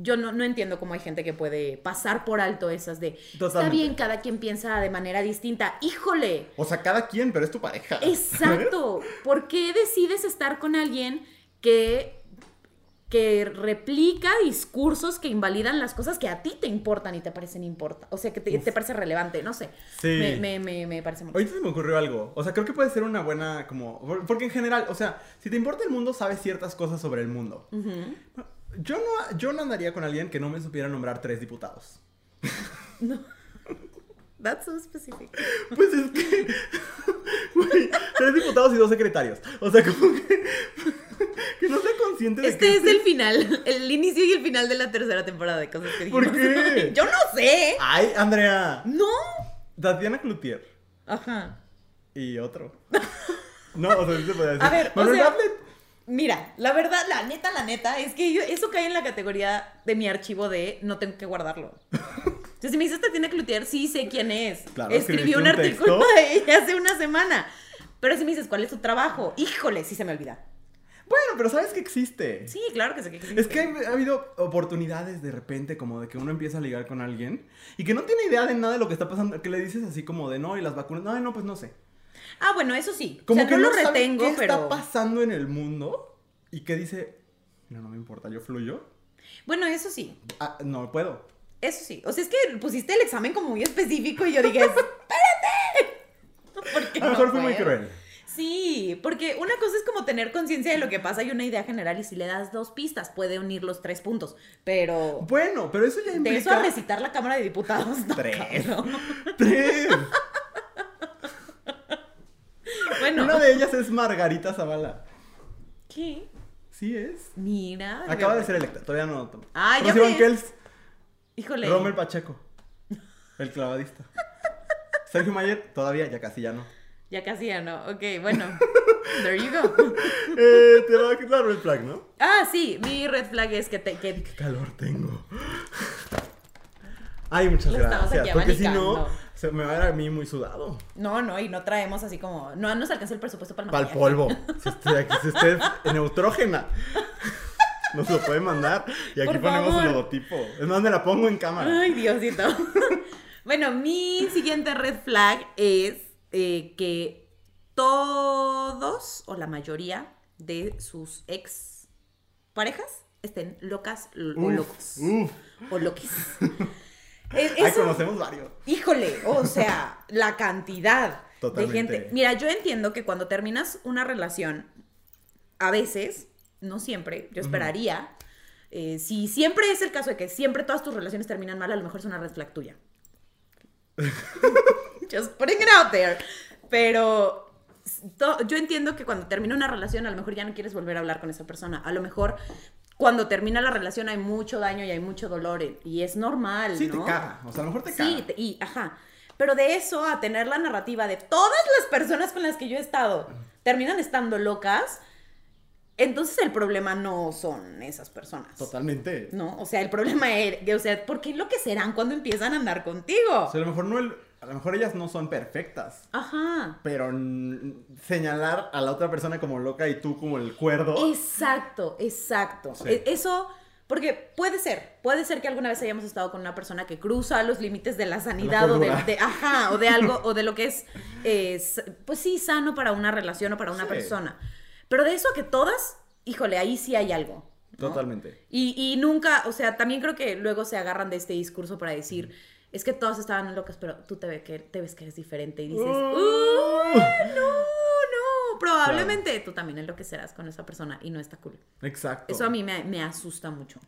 yo no, no entiendo cómo hay gente que puede pasar por alto esas de, está bien, cada quien piensa de manera distinta. Híjole, O sea, cada quien, pero es tu pareja. exacto. ¿Por qué decides estar con alguien que que replica discursos que invalidan las cosas que a ti te importan y te parecen importa, o sea, que te, te parece relevante, no sé. Sí. Me, me, me, me parece muy... Ahorita se me ocurrió algo. O sea, creo que puede ser una buena, como. Porque en general, o sea, si te importa el mundo, sabes ciertas cosas sobre el mundo. Yo no, yo no andaría con alguien que no me supiera nombrar tres diputados. That's so specific. Pues es que. Güey, tres diputados y dos secretarios. O sea, como que. Que no sea consciente de Este que. es el final, el inicio y el final de la tercera temporada de cosas que dijimos. ¿Por qué? Yo no sé. Ay, Andrea. No. Tatiana Cloutier. Ajá. Y otro. No, o sea, sí se puede decir. A ver, o sea-. Mira, la verdad, la neta, la neta, es que yo- eso cae en la categoría de mi archivo de no tengo que guardarlo. Entonces, si me dices Tatiana Cloutier, sí sé quién es. Claro, Escribí escribiste un un artículo de ella hace una semana. Pero si me dices cuál es su trabajo, híjole, sí se me olvida. Bueno, pero sabes que existe. Sí, claro que sé que existe. Es que ha habido oportunidades de repente como de que uno empieza a ligar con alguien y que no tiene idea de nada de lo que está pasando, que le dices así como de no, y las vacunas, no, no, pues no sé. Ah, bueno, eso sí. Como o sea, que no lo sabe retengo, qué pero. está pasando en el mundo y que dice, no, no me importa, yo fluyo. Bueno, eso sí. Ah, no puedo. Eso sí. O sea, es que pusiste el examen como muy específico y yo dije, ¡espérate! Porque A lo no mejor fue muy cruel. Sí, porque una cosa es como tener conciencia de lo que pasa y una idea general y si le das dos pistas puede unir los tres puntos, pero Bueno, pero eso ya de eso a implica... recitar la Cámara de Diputados, no, Tres. cabrón. ¡Tres! Bueno, Una de ellas es Margarita Zavala. ¿qué? Sí es. Mira. Acaba de ser electa, todavía no. Ah, ya Banquels, Híjole. Rommel Pacheco, el clavadista. Sergio Mayer, todavía, ya casi ya no. Ya casi ya no. Ok, bueno. There you go. Eh, te va a quitar red flag, ¿no? Ah, sí, mi red flag es que te, que Qué calor tengo. Ay, muchas Lo gracias. aquí Porque si no, se me va a ver a mí muy sudado. No, no, y no traemos así como. No nos alcanza el presupuesto para el Para el polvo. Si usted, si usted es neutrógena. Nos lo puede mandar. Y aquí Por ponemos favor. el logotipo. Es más, me la pongo en cámara. Ay, Diosito. bueno, mi siguiente red flag es eh, que todos o la mayoría de sus ex parejas estén locas o locos. Uf. O loquis. Es- Ay, eso- conocemos varios. Híjole, o sea, la cantidad Totalmente. de gente. Mira, yo entiendo que cuando terminas una relación, a veces, no siempre, yo esperaría, eh, si siempre es el caso de que siempre todas tus relaciones terminan mal, a lo mejor es una red flag tuya. Just putting it out there. Pero yo entiendo que cuando termina una relación, a lo mejor ya no quieres volver a hablar con esa persona. A lo mejor cuando termina la relación hay mucho daño y hay mucho dolor y es normal, Sí, ¿no? te caga. O sea, a lo mejor te Sí, caga. te- y ajá. Pero de eso a tener la narrativa de todas las personas con las que yo he estado terminan estando locas, entonces el problema no son esas personas. Totalmente. ¿No? O sea, el problema es, o sea, ¿por qué enloquecerán cuando empiezan a andar contigo? O sea, a lo mejor no el. a lo mejor ellas no son perfectas. Ajá. Pero señalar a la otra persona como loca y tú como el cuerdo. Exacto, exacto. Sí. E- Eso, porque puede ser, puede ser que alguna vez hayamos estado con una persona que cruza los límites de la sanidad o de, ajá, o de algo, o de lo que es, eh, pues sí, sano para una relación o para una Sí. persona. Pero de eso a que todas, híjole, ahí sí hay algo. ¿no? Totalmente. Y, y nunca, o sea, también creo que luego se agarran de este discurso para decir, es que todas estaban locas, pero tú te, ve que, te ves que eres diferente y dices, Uh. "Uh, no, no, probablemente tú también enloquecerás con esa persona y no está cool. Exacto. Eso a mí me, me asusta mucho.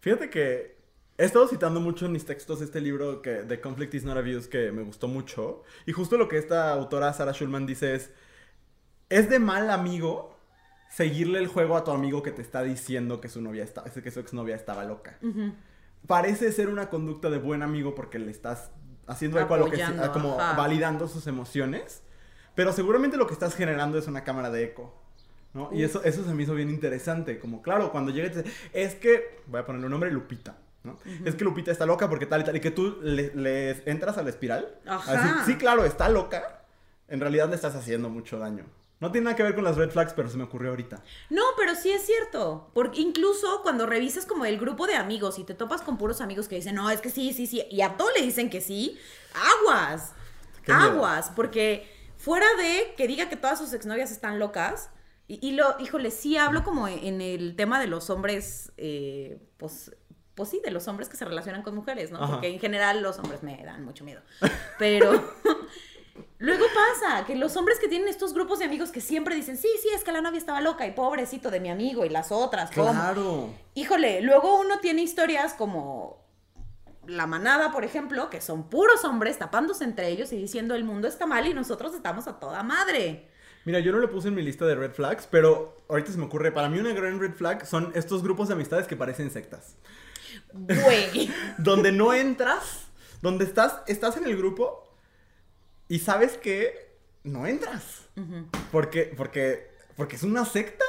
Fíjate que he estado citando mucho en mis textos este libro que The Conflict is Not Abuse que me gustó mucho. Y justo lo que esta autora Sarah Schulman dice es, es de mal amigo seguirle el juego a tu amigo que te está diciendo que su novia está, que su exnovia estaba loca. Parece ser una conducta de buen amigo porque le estás haciendo eco a lo que a como ajá. validando sus emociones. Pero seguramente lo que estás generando es una cámara de eco. ¿no? Y eso, eso se me hizo bien interesante. Como, claro, cuando dice, es que, voy a ponerle un nombre, Lupita. ¿no? Es que Lupita está loca porque tal y tal. Y que tú le, le entras a la espiral. Ajá. Sí, claro, está loca. En realidad le estás haciendo mucho daño. No tiene nada que ver con las red flags, pero se me ocurrió ahorita. No, pero sí es cierto. Porque incluso cuando revisas como el grupo de amigos y te topas con puros amigos que dicen, no, es que sí, sí, sí, y a todos le dicen que sí, aguas. Qué miedo. aguas. Porque fuera de que diga que todas sus exnovias están locas, y, y lo, híjole, sí hablo como en el tema de los hombres, eh, pues. Pues sí, de los hombres que se relacionan con mujeres, ¿no? Ajá. Porque en general los hombres me dan mucho miedo. Pero Luego pasa que los hombres que tienen estos grupos de amigos que siempre dicen, sí, sí, es que la novia estaba loca y pobrecito de mi amigo y las otras, ¿cómo?". Claro. Híjole, luego uno tiene historias como la manada, por ejemplo, que son puros hombres tapándose entre ellos y diciendo el mundo está mal y nosotros estamos a toda madre. Mira, yo no le puse en mi lista de red flags, pero ahorita se me ocurre, para mí una gran red flag son estos grupos de amistades que parecen sectas. Güey. donde no entras, donde estás, estás en el grupo y sabes que no entras. Porque, porque, porque es una secta,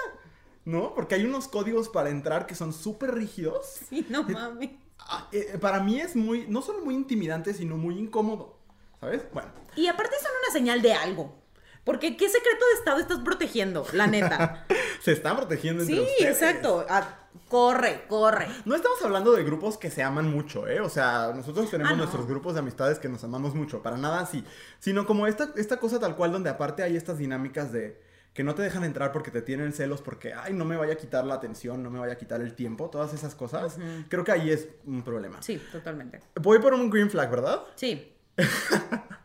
¿no? Porque hay unos códigos para entrar que son súper rígidos. sí, no mames. Ah, eh, para mí es muy, no solo muy intimidante, sino muy incómodo, ¿sabes? Bueno, Y aparte son una señal de algo. Porque ¿qué secreto de Estado estás protegiendo? La neta. se están protegiendo entre Sí, ustedes. exacto. Ah, corre, corre. No estamos hablando de grupos que se aman mucho, ¿eh? O sea, nosotros tenemos Ah, no. nuestros grupos de amistades que nos amamos mucho, para nada así. Sino como esta, esta cosa tal cual donde aparte hay estas dinámicas de que no te dejan entrar porque te tienen celos, porque, ay, no me vaya a quitar la atención, no me vaya a quitar el tiempo, todas esas cosas. Creo que ahí es un problema. Sí, totalmente. Voy por un green flag, ¿verdad? Sí.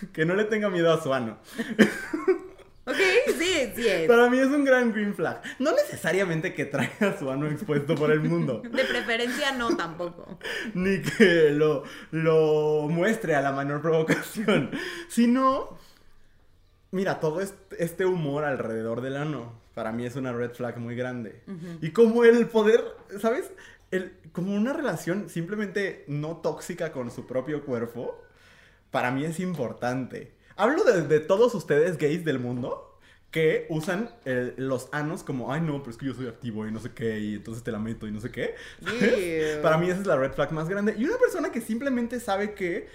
Que no le tenga miedo a su ano. Ok, sí, sí es. Para mí es un gran green flag. No necesariamente que traiga su ano expuesto por el mundo. De preferencia no tampoco. ni que lo, lo muestre a la menor provocación, sino, mira, todo este, este humor alrededor del ano, para mí es una red flag muy grande. Y como el poder, ¿sabes? El, como una relación simplemente no tóxica con su propio cuerpo, para mí es importante. Hablo de, de todos ustedes gays del mundo que usan el- los anos como, ay no, pero es que yo soy activo y no sé qué, y entonces te la meto y no sé qué. Para mí esa es la red flag más grande. Y una persona que simplemente sabe que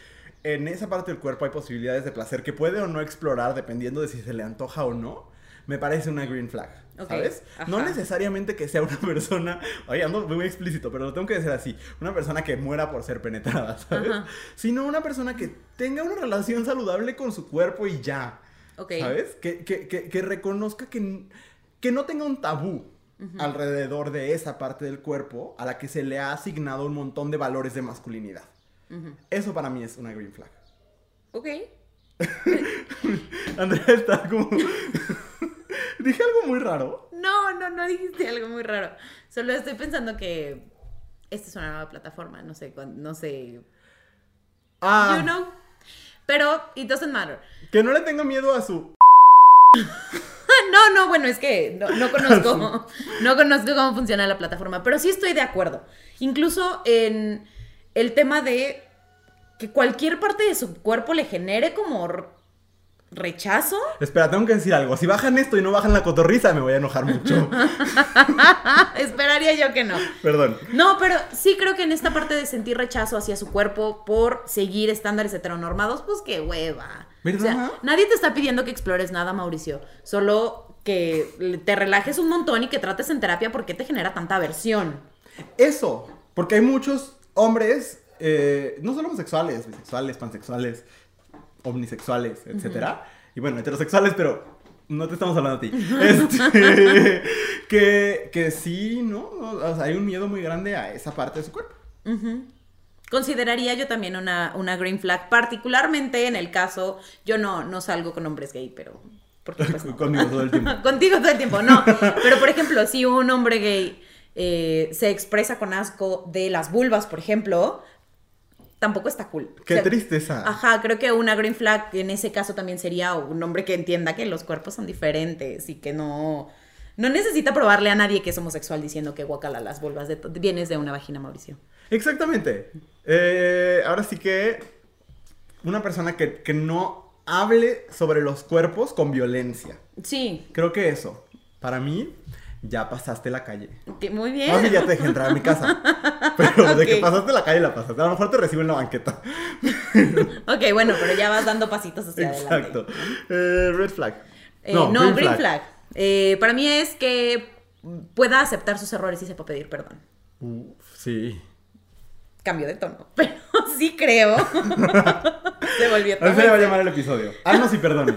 en esa parte del cuerpo hay posibilidades de placer que puede o no explorar dependiendo de si se le antoja o no, me parece una green flag. Ok, ¿Sabes? No ajá. necesariamente que sea una persona, oye, ando muy explícito, pero lo tengo que decir así, una persona que muera por ser penetrada, ¿sabes? Ajá. Sino una persona que tenga una relación saludable con su cuerpo y ya. Ok. ¿Sabes? Que, que, que, que reconozca que, que no tenga un tabú alrededor de esa parte del cuerpo a la que se le ha asignado un montón de valores de masculinidad. Eso para mí es una green flag. Ok. Andrea está como... Dije algo muy raro. No, no, no dijiste algo muy raro. Solo estoy pensando que esta es una nueva plataforma. No sé, no sé. Ah, You know. Pero it doesn't matter. que no le tenga miedo a su... No, no, bueno, es que no, no conozco, no conozco cómo funciona la plataforma, pero sí estoy de acuerdo. Incluso en el tema de que cualquier parte de su cuerpo le genere como rechazo. Espera, tengo que decir algo. Si bajan esto y no bajan la cotorriza, me voy a enojar mucho. Esperaría yo que no. Perdón. No, pero sí creo que en esta parte de sentir rechazo hacia su cuerpo por seguir estándares heteronormados, pues qué hueva. ¿Verdad? O sea, nadie te está pidiendo que explores nada, Mauricio. Solo que te relajes un montón y que trates en terapia porque te genera tanta aversión. Eso, porque hay muchos hombres, eh, no solo homosexuales, bisexuales, pansexuales, omnisexuales, etcétera. Y bueno, heterosexuales, pero no te estamos hablando a ti. Este, que, que sí, ¿no? O sea, hay un miedo muy grande a esa parte de su cuerpo. Consideraría yo también una, una green flag, particularmente en el caso, yo no, no salgo con hombres gay, pero... Porque, pues, no. Conmigo todo el tiempo. Contigo todo el tiempo, no. Pero por ejemplo, si un hombre gay eh, se expresa con asco de las vulvas, por ejemplo, tampoco está cool. Qué O sea, tristeza. Ajá, creo que una green flag en ese caso también sería un hombre que entienda que los cuerpos son diferentes y que no, no necesita probarle a nadie que es homosexual diciendo que guacala las vulvas de vienes de una vagina, Mauricio. Exactamente. Eh, ahora sí que una persona que, que no hable sobre los cuerpos con violencia. Sí, Creo que eso, para mí, ya pasaste la calle. que- muy bien. No sé si ya te dejé entrar a mi casa. Pero de que pasaste la calle, la pasaste. A lo mejor te recibo en la banqueta. Ok, bueno, pero ya vas dando pasitos hacia adelante. Exacto. Eh, red flag. Eh, no, green, flag. Eh, para mí es que pueda aceptar sus errores y sepa pedir perdón. Sí. Cambio de tono, pero sí creo. Se volvió Así se le va a llamar el episodio. Haznos y perdones.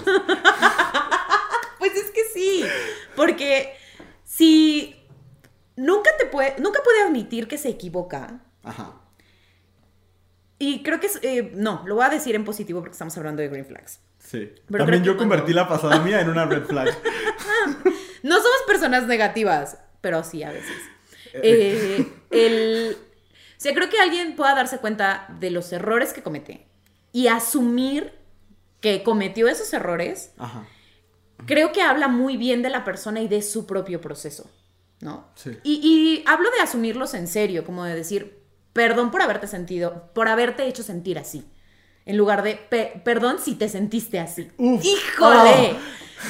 Pues es que sí, porque si nunca te puede, nunca puede admitir que se equivoca. Ajá. Y creo que es, eh, no, lo voy a decir en positivo porque estamos hablando de green flags. Sí. Pero También yo cuando- convertí la pasada mía en una red flag. No somos personas negativas, pero sí a veces. Eh, el, o sea, creo que alguien pueda darse cuenta de los errores que comete y asumir que cometió esos errores, Ajá. Creo que habla muy bien de la persona y de su propio proceso, ¿no? Sí. Y, y hablo de asumirlos en serio, como de decir, perdón por haberte sentido, por haberte hecho sentir así. En lugar de, "Pe- perdón si te sentiste así. Uf. ¡Híjole! Ah.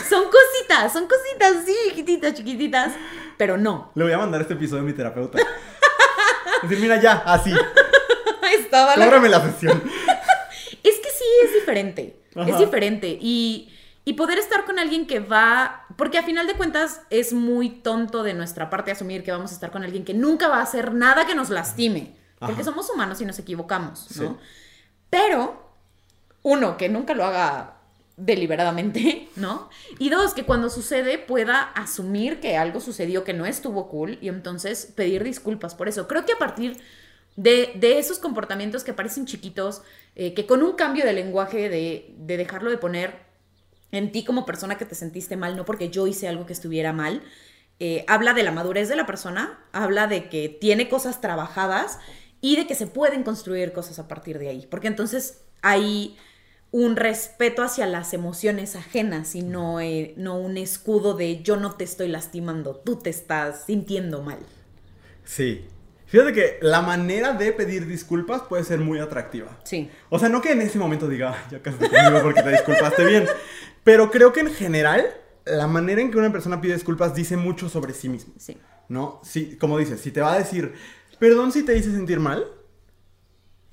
Son cositas, son cositas, sí, chiquititas, chiquititas, pero no. Le voy a mandar este episodio a mi terapeuta. Decir, mira ya, así. Estaba la- la sesión. Es que sí es diferente. Ajá. Es diferente. Y, y poder estar con alguien que va. Porque a final de cuentas es muy tonto de nuestra parte asumir que vamos a estar con alguien que nunca va a hacer nada que nos lastime. Porque somos humanos y nos equivocamos, ¿no? Sí. Pero, uno, que nunca lo haga deliberadamente, ¿no? Y dos, que cuando sucede pueda asumir que algo sucedió que no estuvo cool y entonces pedir disculpas por eso. Creo que a partir de, de esos comportamientos que parecen chiquitos, eh, que con un cambio de lenguaje, de, de dejarlo de poner en ti como persona que te sentiste mal, no porque yo hice algo que estuviera mal, eh, habla de la madurez de la persona, habla de que tiene cosas trabajadas y de que se pueden construir cosas a partir de ahí. Porque entonces hay un respeto hacia las emociones ajenas y no, eh, no un escudo de yo no te estoy lastimando, tú te estás sintiendo mal. Sí. Fíjate que la manera de pedir disculpas puede ser muy atractiva. Sí. O sea, no que en ese momento diga, "Ay, ya casi conmigo porque te disculpaste bien. Pero creo que en general, la manera en que una persona pide disculpas dice mucho sobre sí mismo. Sí. ¿No? Sí, como dices, si te va a decir, perdón si te hice sentir mal,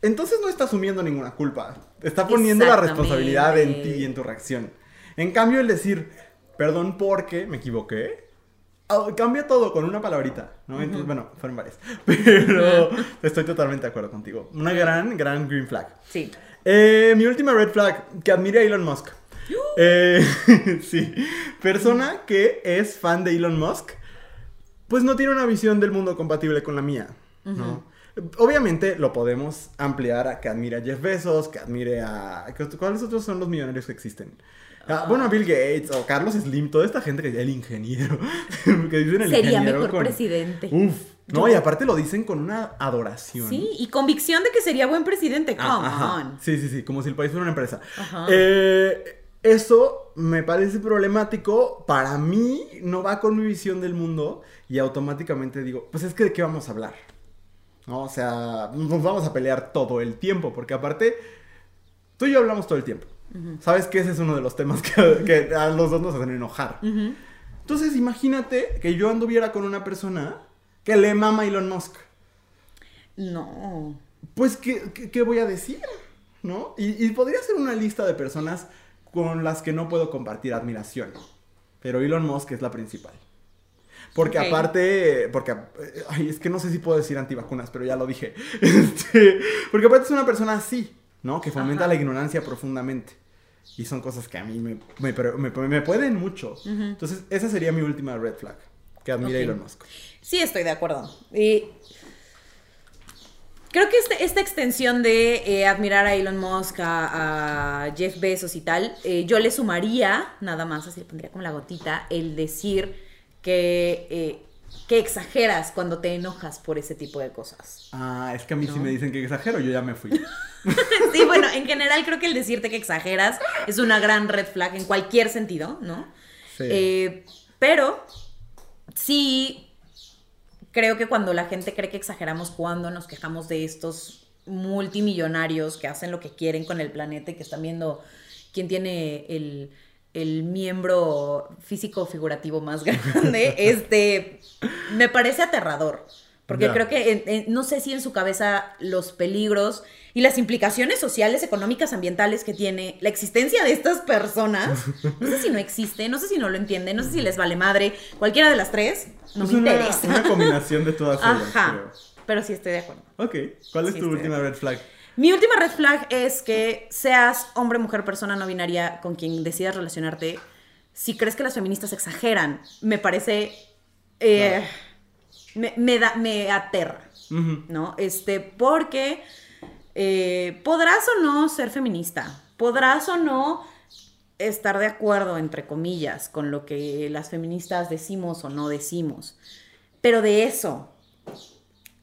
entonces no está asumiendo ninguna culpa. Está poniendo la responsabilidad en ti y en tu reacción. En cambio, el decir, perdón porque me equivoqué, cambia todo con una palabrita, ¿no? Entonces, bueno, fueron varias. Pero estoy totalmente de acuerdo contigo. Una gran, gran green flag. Sí. Eh, mi última red flag, que admire a Elon Musk. Eh, sí, persona que es fan de Elon Musk, pues no tiene una visión del mundo compatible con la mía, ¿no? Obviamente lo podemos ampliar a que admire a Jeff Bezos, que admire a... ¿Cuáles otros son los millonarios que existen? Ah, bueno, Bill Gates o Carlos Slim, toda esta gente que el ingeniero, que dicen el Sería ingeniero mejor con- presidente. Uf, no, y aparte lo dicen con una adoración. Sí, y convicción de que sería buen presidente. Come Ah, ajá. on. Sí, sí, sí, como si el país fuera una empresa. Ajá. Eh, eso me parece problemático. Para mí no va con mi visión del mundo y automáticamente digo, pues es que de qué vamos a hablar. ¿No? O sea, nos vamos a pelear todo el tiempo, porque aparte, tú y yo hablamos todo el tiempo. Sabes que ese es uno de los temas que, que a los dos nos hacen enojar. Entonces, imagínate que yo anduviera con una persona que le mama a Elon Musk. No. Pues, ¿qué, qué, qué voy a decir? ¿No? Y, y podría ser una lista de personas con las que no puedo compartir admiración. Pero Elon Musk es la principal. Porque aparte, porque, eh, ay, es que no sé si puedo decir antivacunas, pero ya lo dije. Este, porque aparte es una persona así, ¿no? Que fomenta Ajá. la ignorancia profundamente. Y son cosas que a mí me, me, me- me pueden mucho. Entonces, esa sería mi última red flag. Que admire a Ok. Elon Musk. Sí, estoy de acuerdo. Y creo que este- esta extensión de eh, admirar a Elon Musk, a, a Jeff Bezos y tal, eh, yo le sumaría, nada más, así le pondría como la gotita, el decir que, eh, que exageras cuando te enojas por ese tipo de cosas. Ah, es que a mí sí No. me dicen que exagero, yo ya me fui. Sí, bueno, en general creo que el decirte que exageras es una gran red flag en cualquier sentido, ¿no? Sí. Eh, pero sí creo que cuando la gente cree que exageramos cuando nos quejamos de estos multimillonarios que hacen lo que quieren con el planeta y que están viendo quién tiene el, el miembro físico figurativo más grande, este, me parece aterrador. Porque creo que en- en- no sé si en su cabeza los peligros y las implicaciones sociales, económicas, ambientales que tiene la existencia de estas personas, no sé si no existe, no sé si no lo entienden, no sé si les vale madre, cualquiera de las tres, no es me una, interesa. una combinación de todas ellas, Ajá, creo. pero sí estoy de acuerdo. Ok, ¿cuál es Sí, tu última red flag? Mi última red flag es que seas hombre, mujer, persona no binaria con quien decidas relacionarte. Si crees que las feministas exageran, me parece. eh, me, me da, me aterra. ¿no? Este, porque eh, podrás o no ser feminista, podrás o no estar de acuerdo, entre comillas, con lo que las feministas decimos o no decimos. Pero de eso,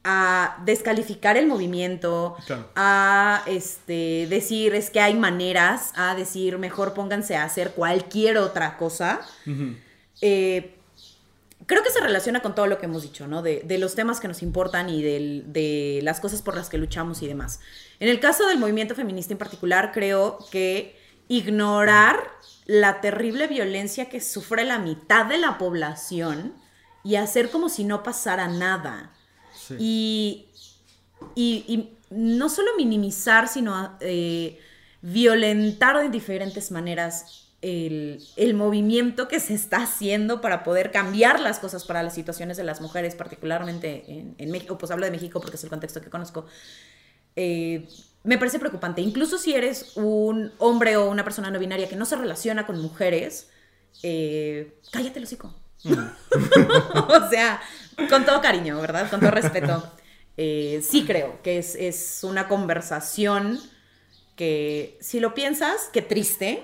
a descalificar el movimiento, Claro. a este, decir es que hay maneras, a decir mejor pónganse a hacer cualquier otra cosa, eh, creo que se relaciona con todo lo que hemos dicho, ¿no? De, de los temas que nos importan y del- de las cosas por las que luchamos y demás. En el caso del movimiento feminista en particular, creo que ignorar la terrible violencia que sufre la mitad de la población y hacer como si no pasara nada. Y- y no solo minimizar, sino eh, violentar de diferentes maneras el, el movimiento que se está haciendo para poder cambiar las cosas para las situaciones de las mujeres, particularmente en, en México, pues hablo de México porque es el contexto que conozco. Eh, me parece preocupante. Incluso si eres un hombre o una persona no binaria que no se relaciona con mujeres, eh, cállate el hocico. o sea, con todo cariño, ¿verdad? Con todo respeto. Eh, sí creo que es, es una conversación que, si lo piensas, qué triste,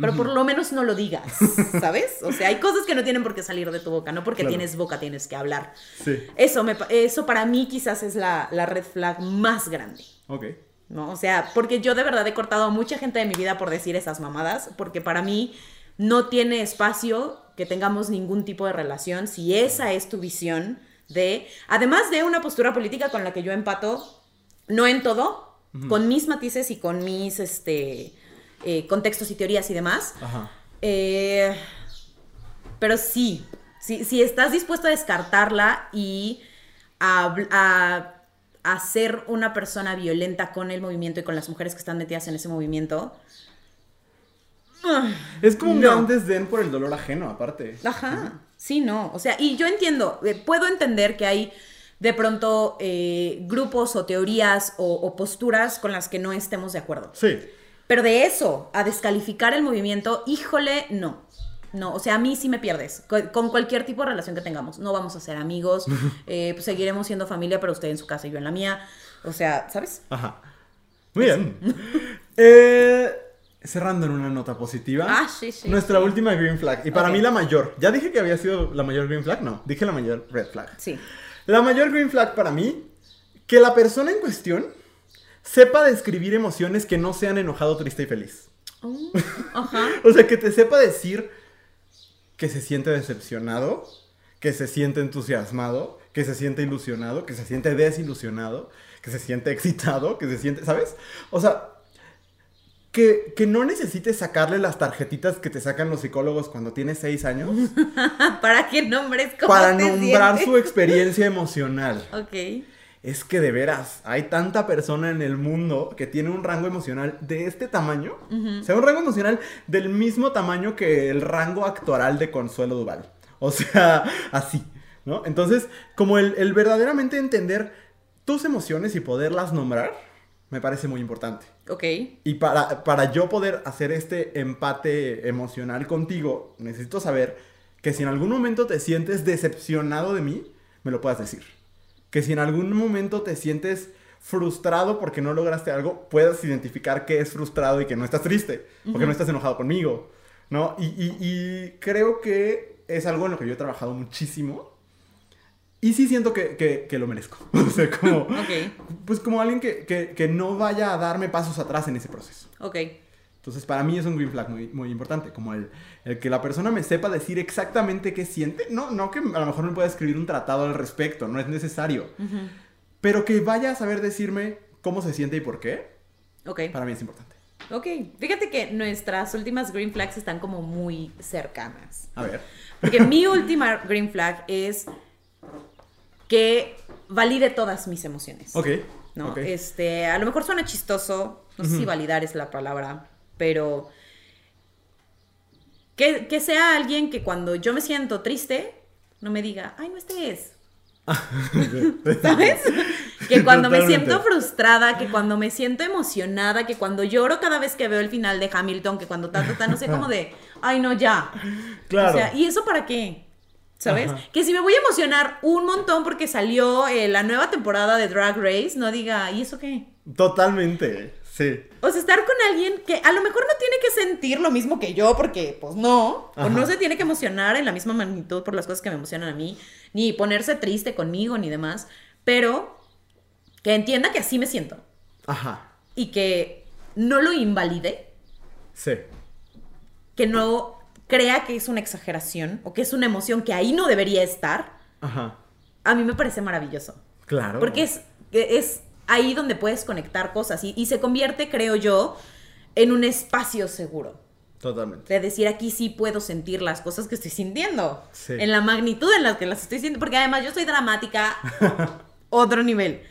pero por lo menos no lo digas, ¿sabes? O sea, hay cosas que no tienen por qué salir de tu boca, no porque Claro. tienes boca tienes que hablar. Sí. Eso, me, eso para mí quizás es la, la red flag más grande. Ok. ¿no? O sea, porque yo de verdad he cortado a mucha gente de mi vida por decir esas mamadas, porque para mí no tiene espacio que tengamos ningún tipo de relación si esa es tu visión de, además de una postura política con la que yo empato, no en todo, con mis matices y con mis este, eh, contextos y teorías y demás, Ajá. eh, pero sí, si, si estás dispuesto a descartarla y a, a, a ser una persona violenta con el movimiento y con las mujeres que están metidas en ese movimiento. Ah, Es como un No. gran desdén por el dolor ajeno, aparte. Ajá, sí, no. O sea, y yo entiendo, eh, puedo entender que hay de pronto eh, grupos o teorías o, o posturas con las que no estemos de acuerdo. Sí. Pero de eso, a descalificar el movimiento, híjole, no. No, o sea, a mí sí me pierdes. Co- Con cualquier tipo de relación que tengamos. No vamos a ser amigos, eh, pues seguiremos siendo familia, pero usted en su casa y yo en la mía. O sea, ¿sabes? Ajá. Muy bien. Eh, cerrando en una nota positiva. Ah, sí, sí, Nuestra sí. última green flag. Y para mí la mayor. ¿Ya dije que había sido la mayor green flag? No, dije la mayor red flag. Sí. La mayor green flag para mí, que la persona en cuestión sepa describir emociones que no sean enojado, triste y feliz. Oh, ajá. O sea, que te sepa decir que se siente decepcionado, que se siente entusiasmado, que se siente ilusionado, que se siente desilusionado, que se siente excitado, que se siente, ¿sabes? O sea, que, que no necesites sacarle las tarjetitas que te sacan los psicólogos cuando tienes seis años Para que nombres cómo para te nombrar sientes. su experiencia emocional. Ok. Es que de veras, hay tanta persona en el mundo que tiene un rango emocional de este tamaño. O sea, un rango emocional del mismo tamaño que el rango actoral de Consuelo Duval. O sea, así, ¿no? Entonces, como el, el verdaderamente entender tus emociones y poderlas nombrar, me parece muy importante. Ok. Y para, para yo poder hacer este empate emocional contigo, necesito saber que si en algún momento te sientes decepcionado de mí, me lo puedas decir. Que si en algún momento te sientes frustrado porque no lograste algo, puedas identificar que es frustrado y que no estás triste, o que no estás enojado conmigo, ¿no? Y, y- y creo que es algo en lo que yo he trabajado muchísimo. Y sí siento que, que- que lo merezco. o sea, como... Ok. Pues como alguien que, que- no vaya a darme pasos atrás en ese proceso. Ok. Entonces, para mí es un green flag muy, muy importante, como el, el que la persona me sepa decir exactamente qué siente. No, no que a lo mejor me pueda escribir un tratado al respecto, no es necesario. Pero que vaya a saber decirme cómo se siente y por qué, Ok. para mí es importante. Ok. Fíjate que nuestras últimas green flags están como muy cercanas. A ver. Porque mi última green flag es que valide todas mis emociones. Ok. ¿no? ok. Este, a lo mejor suena chistoso, no sé si validar es la palabra, pero que, que sea alguien que cuando yo me siento triste, no me diga, ay, no estés. ¿Sabes? Que cuando me siento frustrada, que cuando me siento emocionada, que cuando lloro cada vez que veo el final de Hamilton, que cuando ta, ta, ta, no sé, como de, ay, no, ya. Claro. O sea, ¿y eso para qué? ¿Sabes? Ajá. Que si me voy a emocionar un montón porque salió eh, la nueva temporada de Drag Race, no diga, ¿y eso qué? Totalmente. Sí. O sea, estar con alguien que a lo mejor no tiene que sentir lo mismo que yo, porque pues no, Ajá. o no se tiene que emocionar en la misma magnitud por las cosas que me emocionan a mí, ni ponerse triste conmigo, ni demás, pero que entienda que así me siento Ajá. y que no lo invalide, Sí. que no crea que es una exageración o que es una emoción que ahí no debería estar, Ajá. a mí me parece maravilloso. Claro. Porque es, es ahí donde puedes conectar cosas y, y se convierte, creo yo, en un espacio seguro. Totalmente. De decir, aquí sí puedo sentir las cosas que estoy sintiendo. Sí. En la magnitud en la que las estoy sintiendo. Porque además yo soy dramática, otro nivel.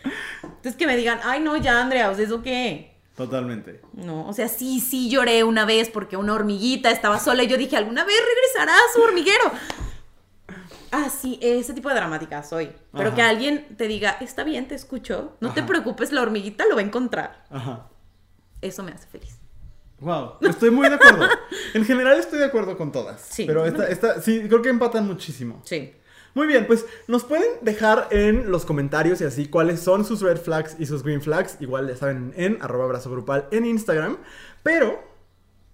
Entonces que me digan, ay no, ya Andrea, o sea, ¿eso qué? Totalmente. No, o sea, sí, sí lloré una vez porque una hormiguita estaba sola y yo dije, ¿alguna vez regresará a su hormiguero? Ah, sí, ese tipo de dramática soy. Pero Ajá. que alguien te diga, está bien, te escucho, no te preocupes, la hormiguita lo va a encontrar. Ajá. Eso me hace feliz. Wow, estoy muy de acuerdo. en general estoy de acuerdo con todas. Sí. Pero esta, esta, sí, creo que empatan muchísimo. Sí. Muy bien, pues nos pueden dejar en los comentarios y así cuáles son sus red flags y sus green flags. Igual ya saben en arroba abrazo grupal en Instagram. Pero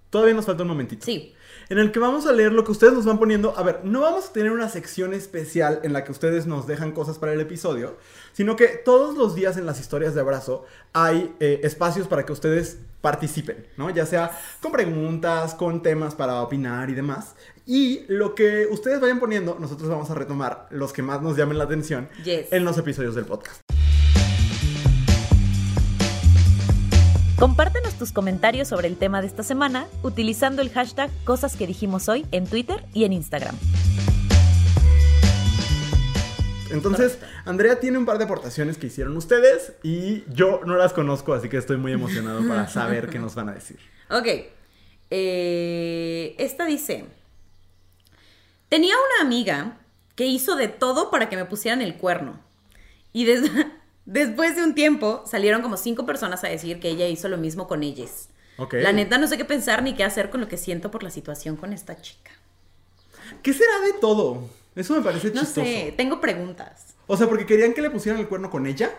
todavía nos falta un momentito. Sí. En el que vamos a leer lo que ustedes nos van poniendo. A ver, no vamos a tener una sección especial en la que ustedes nos dejan cosas para el episodio, sino que todos los días en las historias de abrazo hay eh, espacios para que ustedes participen, ¿no? Ya sea con preguntas, con temas para opinar y demás. Y lo que ustedes vayan poniendo, nosotros vamos a retomar los que más nos llamen la atención Yes. en los episodios del podcast. Compártenos tus comentarios sobre el tema de esta semana utilizando el hashtag Cosas que dijimos hoy en Twitter y en Instagram. Entonces, Andrea tiene un par de aportaciones que hicieron ustedes y yo no las conozco, así que estoy muy emocionado para saber qué nos van a decir. Ok. Eh, esta dice: Tenía una amiga que hizo de todo para que me pusieran el cuerno. Y des- después de un tiempo salieron como cinco personas a decir que ella hizo lo mismo con ellas. Ok. La neta no sé qué pensar ni qué hacer con lo que siento por la situación con esta chica. ¿Qué será de todo? Eso me parece No chistoso. sé, tengo preguntas. O sea, porque querían que le pusieran el cuerno con ella.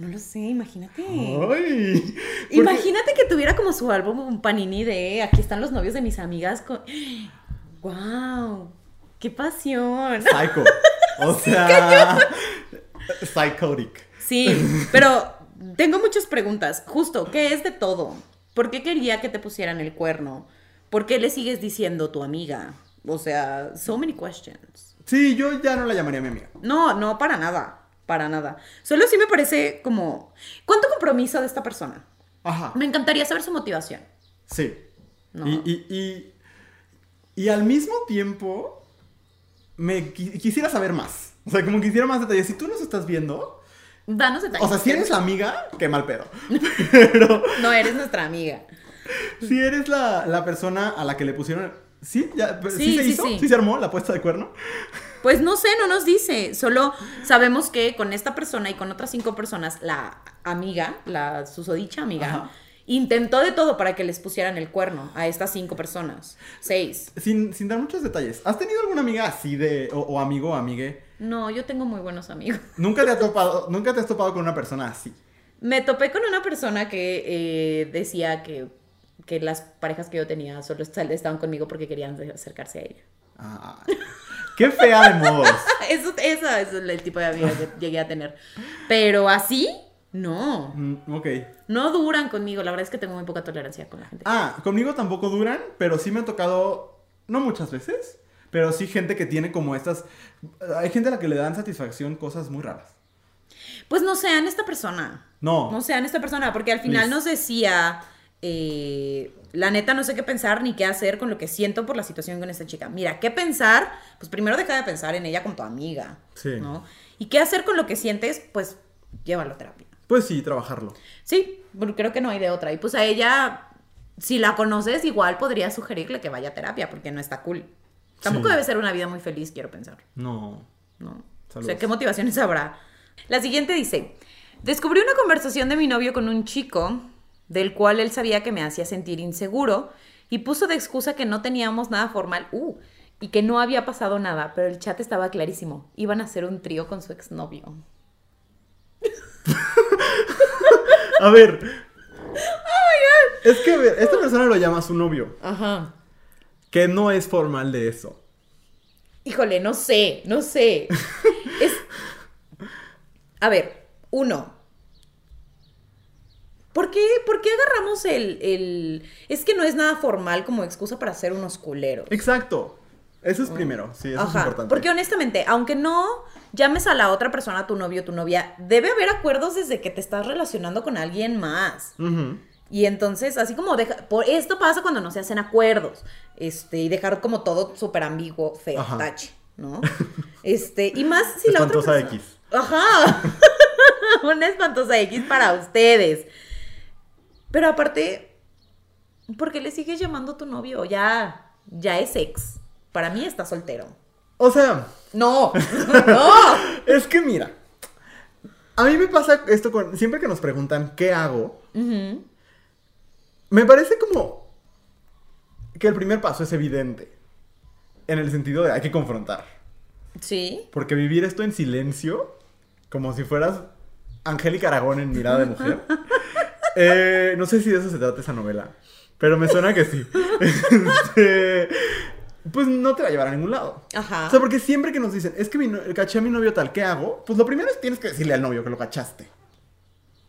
No lo sé, imagínate. Ay. porque- Imagínate que tuviera como su álbum un panini de aquí están los novios de mis amigas con. ¡Wow! ¡Qué pasión! Psycho. O sea. Psychotic. Sí, pero tengo muchas preguntas. Justo, ¿qué es de todo? ¿Por qué quería que te pusieran el cuerno? ¿Por qué le sigues diciendo tu amiga? O sea, so many questions. Sí, yo ya no la llamaría mi amiga. No, no, para nada. Para nada. Solo sí me parece como. ¿Cuánto compromiso de esta persona? Ajá. Me encantaría saber su motivación. Sí. No. Y, y, y, y al mismo tiempo, me qui- quisiera saber más. O sea, como quisiera más detalles. Si tú nos estás viendo, Danos detalles. o sea, si eres la amiga, qué mal pedo. Pero No, eres nuestra amiga. si eres la, la persona a la que le pusieron. ¿Sí? ¿Ya? ¿Sí, Sí, se sí, hizo? sí. ¿Sí se armó la puesta de cuerno? Pues no sé, no nos dice. Solo sabemos que con esta persona y con otras cinco personas, la amiga, la susodicha amiga, Ajá. Intentó de todo para que les pusieran el cuerno a estas cinco personas. Seis. Sin, sin dar muchos detalles. ¿Has tenido alguna amiga así de. o, o amigo o amigue? No, yo tengo muy buenos amigos. ¿Nunca te, ha topado, ¿Nunca te has topado con una persona así? Me topé con una persona que eh, decía que, que las parejas que yo tenía solo est- estaban conmigo porque querían acercarse a ella. Ah, qué fea de modos. Eso, esa es el tipo de amiga que llegué a tener. Pero así, no. Mm, ok. No duran conmigo. La verdad es que tengo muy poca tolerancia con la gente. Ah, conmigo tampoco duran, pero sí me han tocado, no muchas veces, pero sí gente que tiene como estas... Hay gente a la que le dan satisfacción cosas muy raras. Pues no sean esta persona. No. No sean esta persona, porque al final Liz. nos decía, eh, la neta no sé qué pensar ni qué hacer con lo que siento por la situación con esta chica. Mira, ¿qué pensar? Pues primero deja de pensar en ella como tu amiga. Sí. ¿no? ¿Y qué hacer con lo que sientes? Pues llévalo a terapia. Pues sí, trabajarlo. Sí, creo que no hay de otra. Y pues a ella, si la conoces, igual podría sugerirle que vaya a terapia, porque no está cool. Tampoco Sí. debe ser una vida muy feliz, quiero pensar. No. ¿no? O Saludos. sea, ¿qué motivaciones habrá? La siguiente dice, descubrí una conversación de mi novio con un chico del cual él sabía que me hacía sentir inseguro y puso de excusa que no teníamos nada formal uh, y que no había pasado nada, pero el chat estaba clarísimo. Iban a hacer un trío con su exnovio. A ver. Es que, a ver, esta persona lo llama su novio, Ajá. que no es formal de eso. Híjole, no sé, no sé. es... A ver, uno. ¿Por qué, por qué agarramos el, el... Es que no es nada formal como excusa para hacer unos culeros. Exacto. Eso es primero, sí, eso es importante. porque honestamente, aunque no llames a la otra persona tu novio tu novia, debe haber acuerdos desde que te estás relacionando con alguien más. Y entonces, así como deja, por esto pasa cuando no se hacen acuerdos, este, y dejar como todo súper ambiguo, feo, Ajá. tache, ¿no? Este, y más si la otra Espantosa persona- X. Ajá. Una espantosa X para ustedes. Pero aparte, ¿por qué le sigues llamando a tu novio? Ya, ya es ex. Para mí está soltero. O sea, No, no. es que mira. A mí me pasa esto con. Siempre que nos preguntan qué hago, me parece como. que el primer paso es evidente. En el sentido de hay que confrontar. Sí. Porque vivir esto en silencio, como si fueras Angélica Aragón en Mirada de Mujer. eh, no sé si de eso se trata esa novela, pero me suena que sí. Este, pues no te va a llevar a ningún lado. Ajá. O sea, porque siempre que nos dicen, es que mi no- caché a mi novio tal, ¿qué hago? Pues lo primero es tienes que decirle al novio que lo cachaste.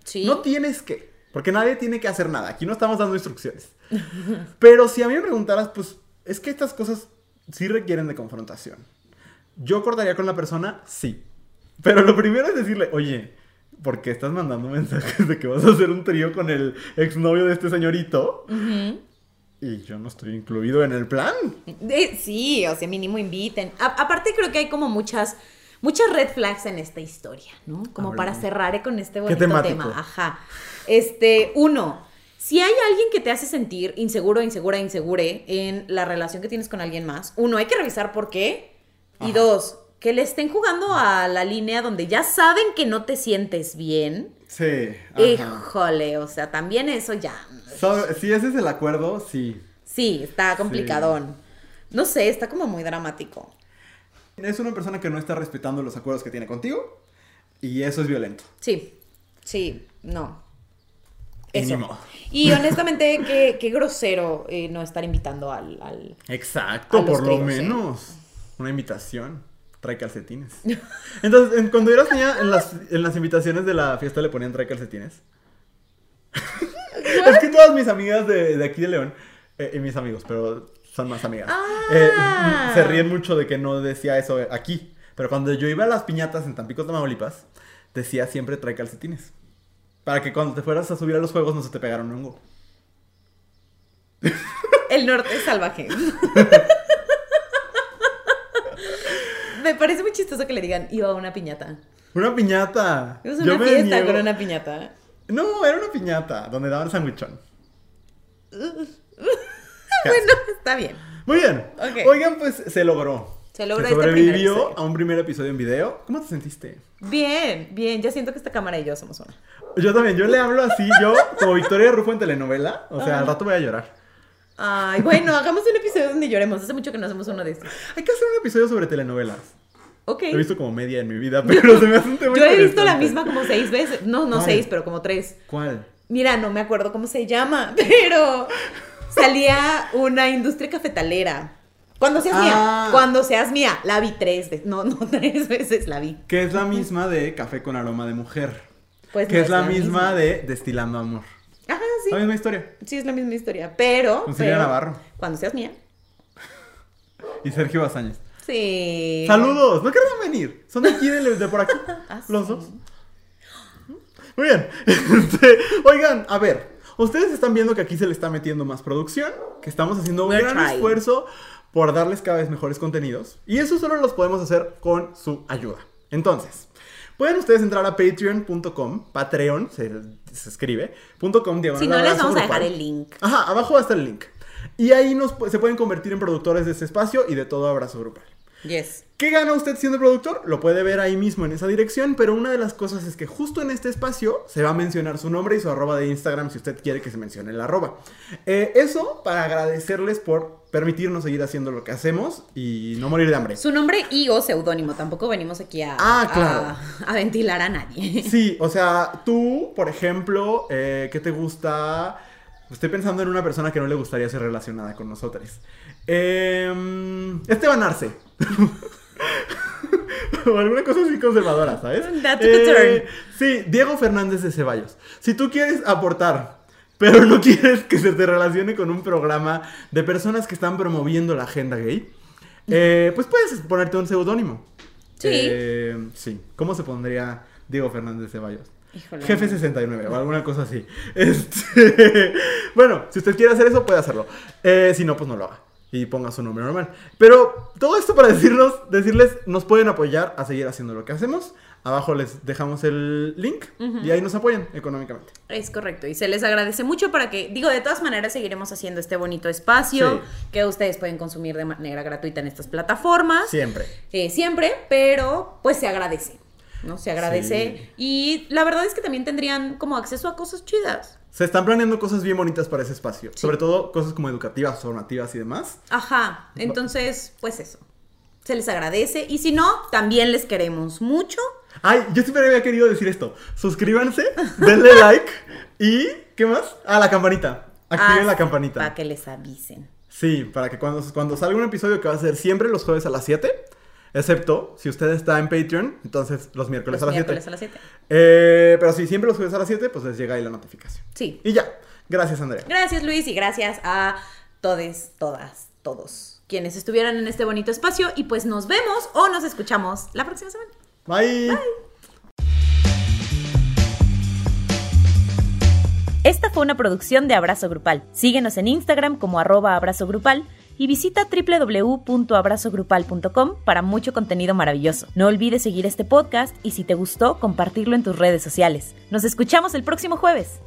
Sí. No tienes que, porque nadie tiene que hacer nada. Aquí no estamos dando instrucciones. Pero si a mí me preguntaras, pues es que estas cosas sí requieren de confrontación. ¿Yo cortaría con la persona? Sí. Pero lo primero es decirle, oye, ¿por qué estás mandando mensajes de que vas a hacer un trío con el exnovio de este señorito? Ujú. Y yo no estoy incluido en el plan. Sí, o sea, mínimo inviten. A- aparte creo que hay como muchas, muchas red flags en esta historia, ¿no? Como para cerrar con este ¿Qué bonito tema. Ajá. Este, uno, si hay alguien que te hace sentir inseguro, insegura, insegure en la relación que tienes con alguien más, uno, hay que revisar por qué. Y Ajá. dos, que le estén jugando a la línea donde ya saben que no te sientes bien. Sí. ajá. Híjole, o sea, también eso ya. So- si ese es el acuerdo, sí. Sí, está complicadón. No sé, está como muy dramático. Es una persona que no está respetando los acuerdos que tiene contigo. Y eso es violento. Sí, sí, no. Eso. Y honestamente, qué, qué grosero eh, no estar invitando al, al- Exacto, por lo ¿eh? menos. Una invitación. Trae calcetines. Entonces, en- cuando eras niña, en las, en las invitaciones de la fiesta le ponían trae calcetines. es que todas mis amigas de, de aquí de León, eh, y mis amigos, pero son más amigas, Ah. eh, se ríen mucho de que no decía eso aquí. Pero cuando yo iba a las piñatas en Tampico, Tamaulipas, decía siempre trae calcetines. Para que cuando te fueras a subir a los juegos no se te pegara un hongo. El norte es salvaje. Me parece muy chistoso que le digan iba a una piñata. Una piñata. Es Yo una me fiesta niego- con una piñata. No, era una piñata donde daban sandwichón. Bueno, está bien. Muy bien. Oigan, pues se logró. Se logró Se este sobrevivió episodio. a un primer episodio en video. ¿Cómo te sentiste? Bien, bien. Ya siento que esta cámara y yo somos una. Yo también, yo le hablo así, yo como Victoria Rufo en telenovela. O sea, al rato voy a llorar. Ay, bueno, hagamos un episodio donde lloremos. Hace mucho que no hacemos uno de estos. Hay que hacer un episodio sobre telenovelas. Ok. He visto como media en mi vida, pero se me hace un tema Yo he visto la misma como seis veces. No, no ¿Cuál? seis, pero como tres. ¿Cuál? Mira, no me acuerdo cómo se llama, pero salía una industria cafetalera. Cuando seas Ah. mía, cuando seas mía, la vi tres veces. No, no, tres veces la vi. Que es la misma de Café con aroma de mujer. Pues que no es la misma, de Destilando amor. Ajá, sí. La misma historia. Sí, es la misma historia. Pero. Con Silvia Navarro. Cuando seas mía. Y Sergio Bazáñez. Sí. Saludos, no querrán venir. Son de aquí, de, de por aquí. Ah, Los sí. dos. Muy bien. Este, oigan, a ver. Ustedes están viendo que aquí se le está metiendo más producción, que estamos haciendo un gran trying. esfuerzo por darles cada vez mejores contenidos. Y eso solo los podemos hacer con su ayuda. Entonces, pueden ustedes entrar a patreon.com, Patreon se, se escribe, punto .com Si no, les vamos a dejar el link. Ajá, abajo va a estar el link. Y ahí nos, se pueden convertir en productores de este espacio y de todo abrazo grupal. Yes. ¿Qué gana usted siendo productor? Lo puede ver ahí mismo en esa dirección, pero una de las cosas es que justo en este espacio se va a mencionar su nombre y su arroba de Instagram si usted quiere que se mencione el arroba. Eh, eso para agradecerles por permitirnos seguir haciendo lo que hacemos y no morir de hambre. Su nombre y o seudónimo. Tampoco venimos aquí a, Ah, claro. a, a ventilar a nadie. Sí, o sea, tú, por ejemplo, eh, ¿qué te gusta? Estoy pensando en una persona que no le gustaría ser relacionada con nosotros. Em, Esteban Arce. o alguna cosa así conservadora, ¿sabes? That took a turn. Sí, Diego Fernández de Ceballos. Si tú quieres aportar, pero no quieres que se te relacione con un programa de personas que están promoviendo la agenda gay, eh, pues puedes ponerte un seudónimo. Sí. Eh, sí. ¿Cómo se pondría Diego Fernández de Ceballos? Híjole. Jefe 69 o alguna cosa así. Este, bueno, si usted quiere hacer eso, puede hacerlo. Eh, si no, pues no lo haga. Y ponga su nombre normal. Pero todo esto para decirnos, decirles, nos pueden apoyar a seguir haciendo lo que hacemos. Abajo les dejamos el link y ahí nos apoyan económicamente. Es correcto, y se les agradece mucho para que, digo, de todas maneras seguiremos haciendo este bonito espacio Sí. que ustedes pueden consumir de manera gratuita en estas plataformas. Siempre. Eh, siempre, pero pues se agradece, ¿no? Se agradece. Sí. Y la verdad es que también tendrían como acceso a cosas chidas. Se están planeando cosas bien bonitas para ese espacio. Sí. Sobre todo cosas como educativas, formativas y demás. Ajá, entonces, pues eso. Se les agradece. Y si no, también les queremos mucho. Ay, yo siempre había querido decir esto. Suscríbanse, denle like y ¿qué más? Ah, la campanita. Activen la campanita. Para que les avisen. Sí, para que cuando, cuando salga un episodio que va a ser siempre los jueves a las 7, excepto si usted está en Patreon, entonces los miércoles Los a las 7. miércoles a las 7. Eh, pero sí, siempre los jueves a las 7, pues les llega ahí la notificación. Sí. Y ya. Gracias, Andrea. Gracias Luis y gracias a todes, todas, todos quienes estuvieran en este bonito espacio y pues nos vemos o nos escuchamos la próxima semana. Bye. Esta fue una producción de Abrazo Grupal. Síguenos en Instagram como arroba y visita www.abrazogrupal.com para mucho contenido maravilloso. No olvides seguir este podcast y si te gustó, compartirlo en tus redes sociales. Nos escuchamos el próximo jueves.